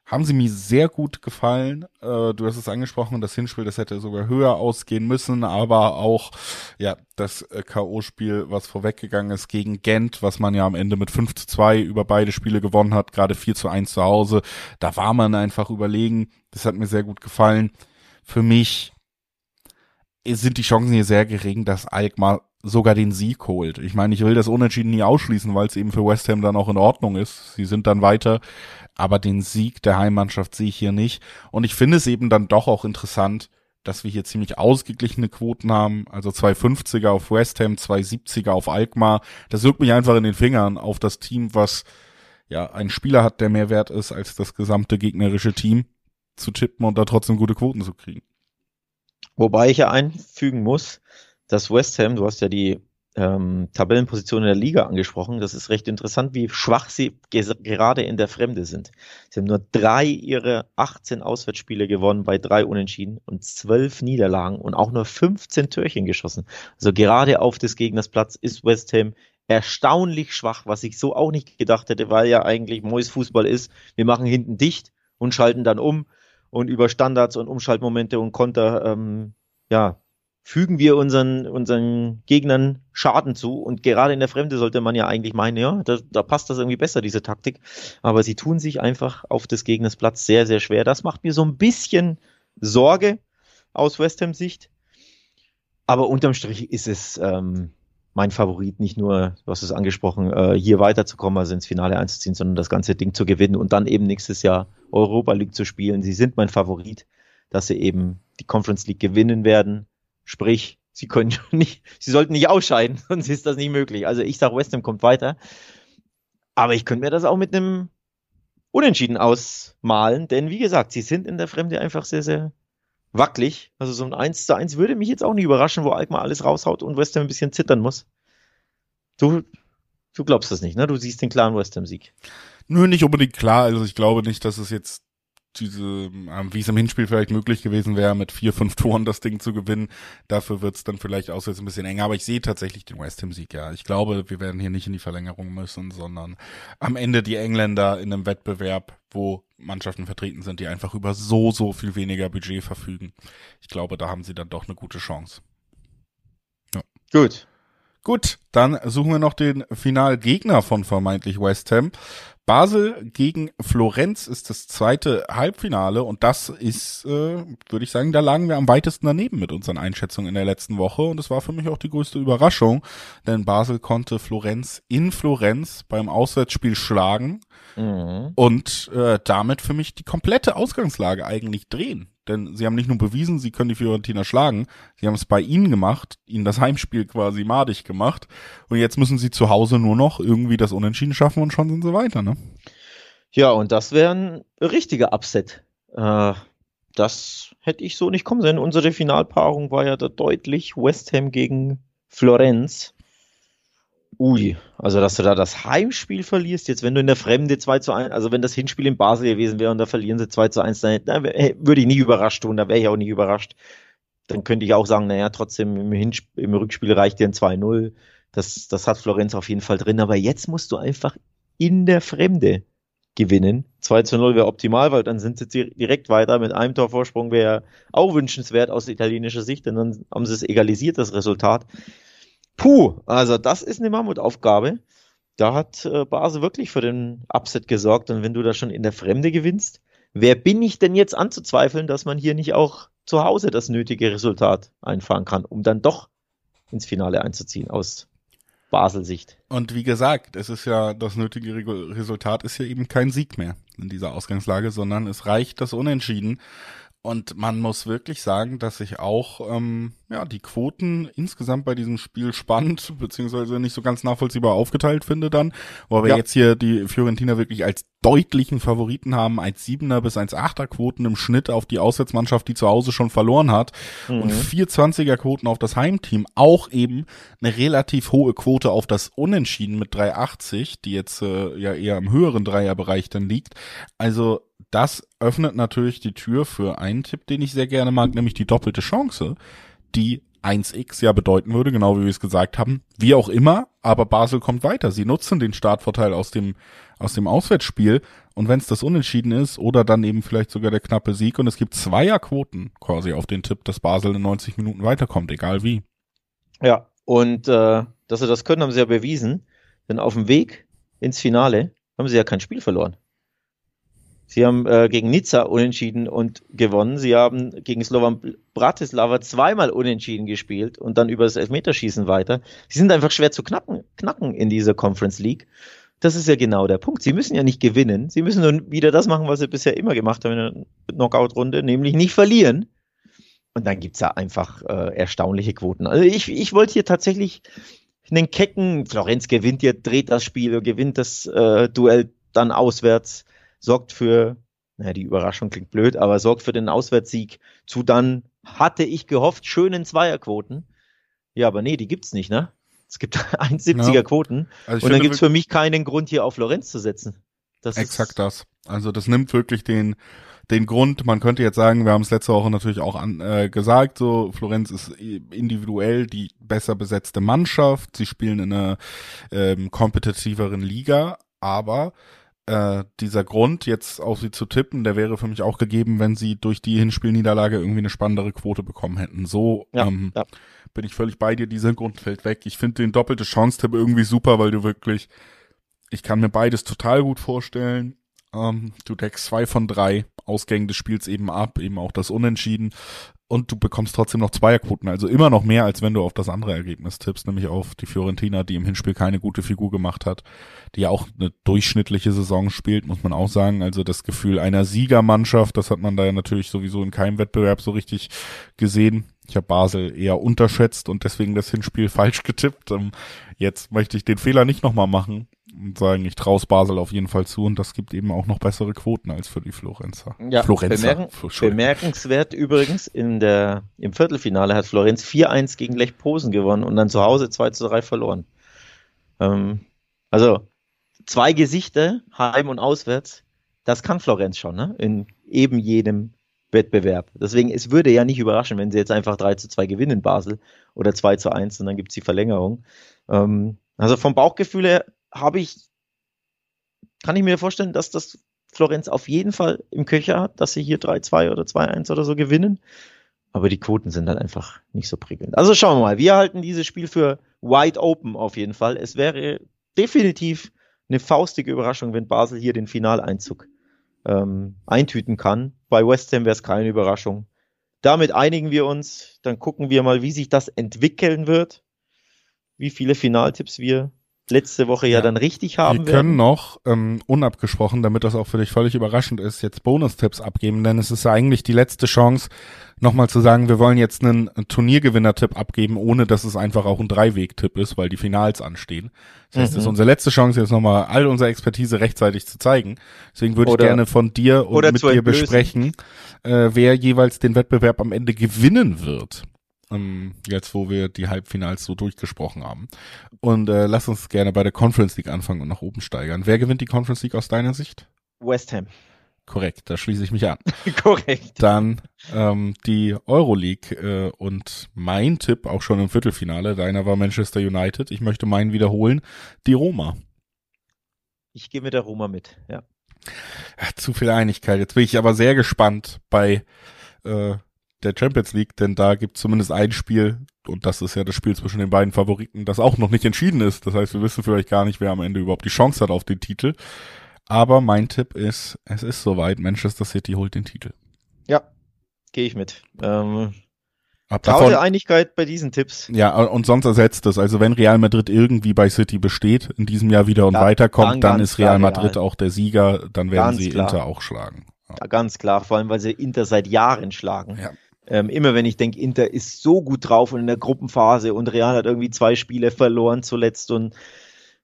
[SPEAKER 1] haben sie mir sehr gut gefallen. Äh, du hast es angesprochen, das Hinspiel, das hätte sogar höher ausgehen müssen, aber auch ja das äh, K.O.-Spiel, was vorweggegangen ist gegen Gent, was man ja am Ende mit 5 zu 2 über beide Spiele gewonnen hat, gerade 4 zu 1 zu Hause. Da war man einfach überlegen. Das hat mir sehr gut gefallen. Für mich sind die Chancen hier sehr gering, dass Alkmaar sogar den Sieg holt. Ich meine, ich will das Unentschieden nie ausschließen, weil es eben für West Ham dann auch in Ordnung ist. Sie sind dann weiter aber den Sieg der Heimmannschaft sehe ich hier nicht. Und ich finde es eben dann doch auch interessant, dass wir hier ziemlich ausgeglichene Quoten haben. Also zwei 50er auf West Ham, zwei 70er auf Alkmaar. Das wirkt mich einfach in den Fingern auf das Team, was ja einen Spieler hat, der mehr wert ist als das gesamte gegnerische Team zu tippen und da trotzdem gute Quoten zu kriegen.
[SPEAKER 2] Wobei ich ja einfügen muss, dass West Ham, du hast ja die ähm, Tabellenposition in der Liga angesprochen. Das ist recht interessant, wie schwach sie gerade in der Fremde sind. Sie haben nur drei ihrer 18 Auswärtsspiele gewonnen bei drei Unentschieden und zwölf Niederlagen und auch nur 15 Türchen geschossen. Also gerade auf des Gegners Platz ist West Ham erstaunlich schwach, was ich so auch nicht gedacht hätte, weil ja eigentlich Mois Fußball ist. Wir machen hinten dicht und schalten dann um und über Standards und Umschaltmomente und Konter ähm, ja, fügen wir unseren, unseren Gegnern Schaden zu. Und gerade in der Fremde sollte man ja eigentlich meinen, ja, da, da passt das irgendwie besser, diese Taktik. Aber sie tun sich einfach auf des Gegners Platz sehr, sehr schwer. Das macht mir so ein bisschen Sorge aus West Ham Sicht. Aber unterm Strich ist es ähm, mein Favorit, nicht nur, du hast es angesprochen, äh, hier weiterzukommen, also ins Finale einzuziehen, sondern das ganze Ding zu gewinnen und dann eben nächstes Jahr Europa League zu spielen. Sie sind mein Favorit, dass sie eben die Conference League gewinnen werden Sprich, sie können *laughs* nicht, sie sollten nicht ausscheiden, *laughs* sonst ist das nicht möglich. Also ich sage, West Ham kommt weiter. Aber ich könnte mir das auch mit einem Unentschieden ausmalen, denn wie gesagt, sie sind in der Fremde einfach sehr, sehr wackelig. Also so ein 1 zu 1 würde mich jetzt auch nicht überraschen, wo Alkmaar alles raushaut und West Ham ein bisschen zittern muss. Du, du glaubst das nicht, ne? Du siehst den klaren West Ham-Sieg.
[SPEAKER 1] Nö, nicht unbedingt klar. Also ich glaube nicht, dass es jetzt diese, ähm, wie es im Hinspiel vielleicht möglich gewesen wäre, mit vier, fünf Toren das Ding zu gewinnen. Dafür wird es dann vielleicht auswärts ein bisschen enger. Aber ich sehe tatsächlich den West Ham-Sieg, ja. Ich glaube, wir werden hier nicht in die Verlängerung müssen, sondern am Ende die Engländer in einem Wettbewerb, wo Mannschaften vertreten sind, die einfach über so, so viel weniger Budget verfügen. Ich glaube, da haben sie dann doch eine gute Chance.
[SPEAKER 2] Ja. Gut.
[SPEAKER 1] Gut, dann suchen wir noch den Finalgegner von vermeintlich West Ham. Basel gegen Florenz ist das zweite Halbfinale und das ist, äh, würde ich sagen, da lagen wir am weitesten daneben mit unseren Einschätzungen in der letzten Woche und es war für mich auch die größte Überraschung, denn Basel konnte Florenz in Florenz beim Auswärtsspiel schlagen mhm. und äh, damit für mich die komplette Ausgangslage eigentlich drehen. Denn sie haben nicht nur bewiesen, sie können die Fiorentina schlagen, sie haben es bei ihnen gemacht, ihnen das Heimspiel quasi madig gemacht. Und jetzt müssen sie zu Hause nur noch irgendwie das Unentschieden schaffen und schon sind sie weiter, ne?
[SPEAKER 2] Ja, und das wäre ein richtiger Upset. Äh, das hätte ich so nicht kommen sehen. Unsere Finalpaarung war ja da deutlich West Ham gegen Florenz. Ui, also dass du da das Heimspiel verlierst, jetzt wenn du in der Fremde 2 zu 1, also wenn das Hinspiel in Basel gewesen wäre und da verlieren sie 2 zu 1, dann, dann würde ich nie überrascht tun, da wäre ich auch nicht überrascht. Dann könnte ich auch sagen, naja, trotzdem im, Hinsp im Rückspiel reicht dir ein 2-0. Das, das hat Florenz auf jeden Fall drin, aber jetzt musst du einfach in der Fremde gewinnen. 2 zu 0 wäre optimal, weil dann sind sie direkt weiter. Mit einem Torvorsprung wäre auch wünschenswert aus italienischer Sicht, denn dann haben sie es egalisiert, das Resultat. Puh, also das ist eine Mammutaufgabe. Da hat äh, Basel wirklich für den Upset gesorgt. Und wenn du da schon in der Fremde gewinnst, wer bin ich denn jetzt anzuzweifeln, dass man hier nicht auch zu Hause das nötige Resultat einfahren kann, um dann doch ins Finale einzuziehen aus Basel-Sicht.
[SPEAKER 1] Und wie gesagt, es ist ja das nötige Resultat ist ja eben kein Sieg mehr in dieser Ausgangslage, sondern es reicht das Unentschieden. Und man muss wirklich sagen, dass ich auch ähm, ja die Quoten insgesamt bei diesem Spiel spannend beziehungsweise nicht so ganz nachvollziehbar aufgeteilt finde dann, wo wir ja. jetzt hier die Fiorentina wirklich als deutlichen Favoriten haben, als Siebener bis 1,8er Quoten im Schnitt auf die Auswärtsmannschaft, die zu Hause schon verloren hat mhm. und 4,20er Quoten auf das Heimteam, auch eben eine relativ hohe Quote auf das Unentschieden mit 3,80, die jetzt äh, ja eher im höheren Dreierbereich dann liegt. Also das öffnet natürlich die Tür für einen Tipp, den ich sehr gerne mag, nämlich die doppelte Chance, die 1x ja bedeuten würde, genau wie wir es gesagt haben. Wie auch immer, aber Basel kommt weiter. Sie nutzen den Startvorteil aus dem, aus dem Auswärtsspiel. Und wenn es das Unentschieden ist oder dann eben vielleicht sogar der knappe Sieg und es gibt Zweierquoten quasi auf den Tipp, dass Basel in 90 Minuten weiterkommt, egal wie.
[SPEAKER 2] Ja, und äh, dass sie das können, haben sie ja bewiesen. Denn auf dem Weg ins Finale haben sie ja kein Spiel verloren. Sie haben äh, gegen Nizza unentschieden und gewonnen. Sie haben gegen Slovan Bratislava zweimal unentschieden gespielt und dann über das Elfmeterschießen weiter. Sie sind einfach schwer zu knacken, knacken in dieser Conference League. Das ist ja genau der Punkt. Sie müssen ja nicht gewinnen. Sie müssen nur wieder das machen, was sie bisher immer gemacht haben in der Knockout-Runde, nämlich nicht verlieren. Und dann gibt's ja einfach äh, erstaunliche Quoten. Also ich, ich wollte hier tatsächlich einen kecken, Florenz gewinnt ihr, dreht das Spiel, gewinnt das äh, Duell dann auswärts sorgt für, naja, die Überraschung klingt blöd, aber sorgt für den Auswärtssieg zu dann, hatte ich gehofft, schönen Zweierquoten. Ja, aber nee, die gibt's nicht, ne? Es gibt *laughs* 1,70er ja. Quoten. Also und dann gibt's für mich keinen Grund, hier auf Lorenz zu setzen.
[SPEAKER 1] Das Exakt das. Also das nimmt wirklich den, den Grund, man könnte jetzt sagen, wir haben es letzte Woche natürlich auch an, äh, gesagt, so Florenz ist individuell die besser besetzte Mannschaft, sie spielen in einer ähm, kompetitiveren Liga, aber äh, dieser Grund, jetzt auf sie zu tippen, der wäre für mich auch gegeben, wenn sie durch die Hinspielniederlage irgendwie eine spannendere Quote bekommen hätten. So ja, ähm, ja. bin ich völlig bei dir, dieser Grund fällt weg. Ich finde den doppelte Chance-Tipp irgendwie super, weil du wirklich, ich kann mir beides total gut vorstellen. Ähm, du deckst zwei von drei Ausgängen des Spiels eben ab, eben auch das Unentschieden und du bekommst trotzdem noch Zweierquoten, also immer noch mehr, als wenn du auf das andere Ergebnis tippst, nämlich auf die Fiorentina, die im Hinspiel keine gute Figur gemacht hat, die ja auch eine durchschnittliche Saison spielt, muss man auch sagen. Also das Gefühl einer Siegermannschaft, das hat man da ja natürlich sowieso in keinem Wettbewerb so richtig gesehen. Ich habe Basel eher unterschätzt und deswegen das Hinspiel *laughs* falsch getippt. Ähm, jetzt möchte ich den Fehler nicht nochmal machen und sagen, ich traue Basel auf jeden Fall zu und das gibt eben auch noch bessere Quoten als für die Florenzer.
[SPEAKER 2] Ja, Florenzer. Bemerken, bemerkenswert übrigens, in der, im Viertelfinale hat Florenz 4-1 gegen Lech Posen gewonnen und dann zu Hause 2-3 verloren. Ähm, also zwei Gesichter, heim und auswärts, das kann Florenz schon, ne? In eben jedem Wettbewerb. Deswegen, es würde ja nicht überraschen, wenn sie jetzt einfach 3 zu 2 gewinnen in Basel oder 2 zu 1 und dann gibt es die Verlängerung. Ähm, also vom Bauchgefühl her habe ich, kann ich mir vorstellen, dass das Florenz auf jeden Fall im Köcher hat, dass sie hier 3-2 oder 2-1 oder so gewinnen. Aber die Quoten sind halt einfach nicht so prickelnd. Also schauen wir mal. Wir halten dieses Spiel für wide open auf jeden Fall. Es wäre definitiv eine faustige Überraschung, wenn Basel hier den Finaleinzug ähm, eintüten kann. Bei West Ham wäre es keine Überraschung. Damit einigen wir uns. Dann gucken wir mal, wie sich das entwickeln wird. Wie viele Finaltipps wir letzte Woche ja, ja dann richtig haben
[SPEAKER 1] Wir können noch ähm, unabgesprochen, damit das auch für dich völlig überraschend ist, jetzt Bonustipps abgeben, denn es ist eigentlich die letzte Chance, nochmal zu sagen, wir wollen jetzt einen Turniergewinner-Tipp abgeben, ohne dass es einfach auch ein Dreiweg-Tipp ist, weil die Finals anstehen. Das heißt, mhm. es ist mhm. unsere letzte Chance, jetzt nochmal all unsere Expertise rechtzeitig zu zeigen. Deswegen würde ich gerne von dir und mit dir besprechen, äh, wer jeweils den Wettbewerb am Ende gewinnen wird ähm, jetzt wo wir die Halbfinals so durchgesprochen haben. Und äh, lass uns gerne bei der Conference League anfangen und nach oben steigern. Wer gewinnt die Conference League aus deiner Sicht?
[SPEAKER 2] West Ham.
[SPEAKER 1] Korrekt, da schließe ich mich an. *laughs*
[SPEAKER 2] Korrekt.
[SPEAKER 1] Dann ähm, die Euroleague äh, und mein Tipp auch schon im Viertelfinale. Deiner war Manchester United. Ich möchte meinen wiederholen. Die Roma.
[SPEAKER 2] Ich gehe mit der Roma mit, ja.
[SPEAKER 1] Zu viel Einigkeit. Jetzt bin ich aber sehr gespannt bei äh, der Champions League, denn da gibt zumindest ein Spiel, und das ist ja das Spiel zwischen den beiden Favoriten, das auch noch nicht entschieden ist. Das heißt, wir wissen vielleicht gar nicht, wer am Ende überhaupt die Chance hat auf den Titel. Aber mein Tipp ist, es ist soweit, Manchester City holt den Titel.
[SPEAKER 2] Ja, gehe ich mit. Ähm, davon, Einigkeit bei diesen Tipps.
[SPEAKER 1] Ja, und sonst ersetzt es. Also wenn Real Madrid irgendwie bei City besteht, in diesem Jahr wieder und ja, weiterkommt, dann, dann ist Real Madrid Real. auch der Sieger, dann werden ganz sie klar. Inter auch schlagen.
[SPEAKER 2] Ja. Ganz klar, vor allem weil sie Inter seit Jahren schlagen. Ja. Ähm, immer wenn ich denke, Inter ist so gut drauf und in der Gruppenphase und Real hat irgendwie zwei Spiele verloren zuletzt und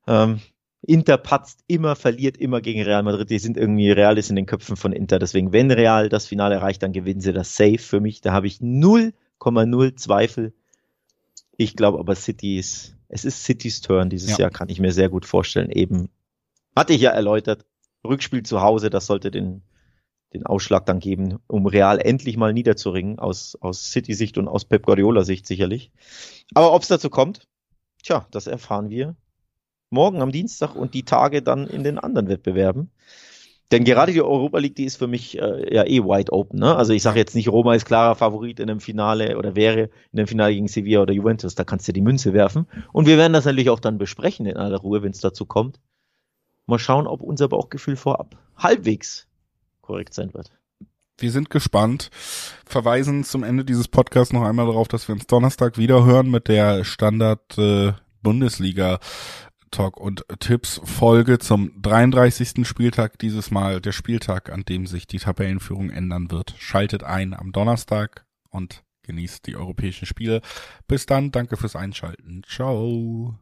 [SPEAKER 2] ähm, Inter patzt immer, verliert immer gegen Real Madrid. Die sind irgendwie, Real ist in den Köpfen von Inter. Deswegen, wenn Real das Finale erreicht, dann gewinnen sie das safe für mich. Da habe ich 0,0 Zweifel. Ich glaube aber City ist, es ist Citys Turn dieses ja. Jahr, kann ich mir sehr gut vorstellen. Eben, hatte ich ja erläutert, Rückspiel zu Hause, das sollte den den Ausschlag dann geben, um Real endlich mal niederzuringen, aus, aus City-Sicht und aus Pep Guardiola-Sicht sicherlich. Aber ob es dazu kommt, tja, das erfahren wir morgen am Dienstag und die Tage dann in den anderen Wettbewerben. Denn gerade die Europa League, die ist für mich äh, ja eh wide open. Ne? Also ich sage jetzt nicht, Roma ist klarer Favorit in dem Finale oder wäre in dem Finale gegen Sevilla oder Juventus. Da kannst du die Münze werfen. Und wir werden das natürlich auch dann besprechen in aller Ruhe, wenn es dazu kommt. Mal schauen, ob unser Bauchgefühl vorab halbwegs korrekt sein wird.
[SPEAKER 1] Wir sind gespannt. Verweisen zum Ende dieses Podcasts noch einmal darauf, dass wir uns Donnerstag wieder hören mit der Standard äh, Bundesliga Talk und Tipps Folge zum 33. Spieltag dieses Mal, der Spieltag, an dem sich die Tabellenführung ändern wird. Schaltet ein am Donnerstag und genießt die europäischen Spiele. Bis dann, danke fürs Einschalten. Ciao.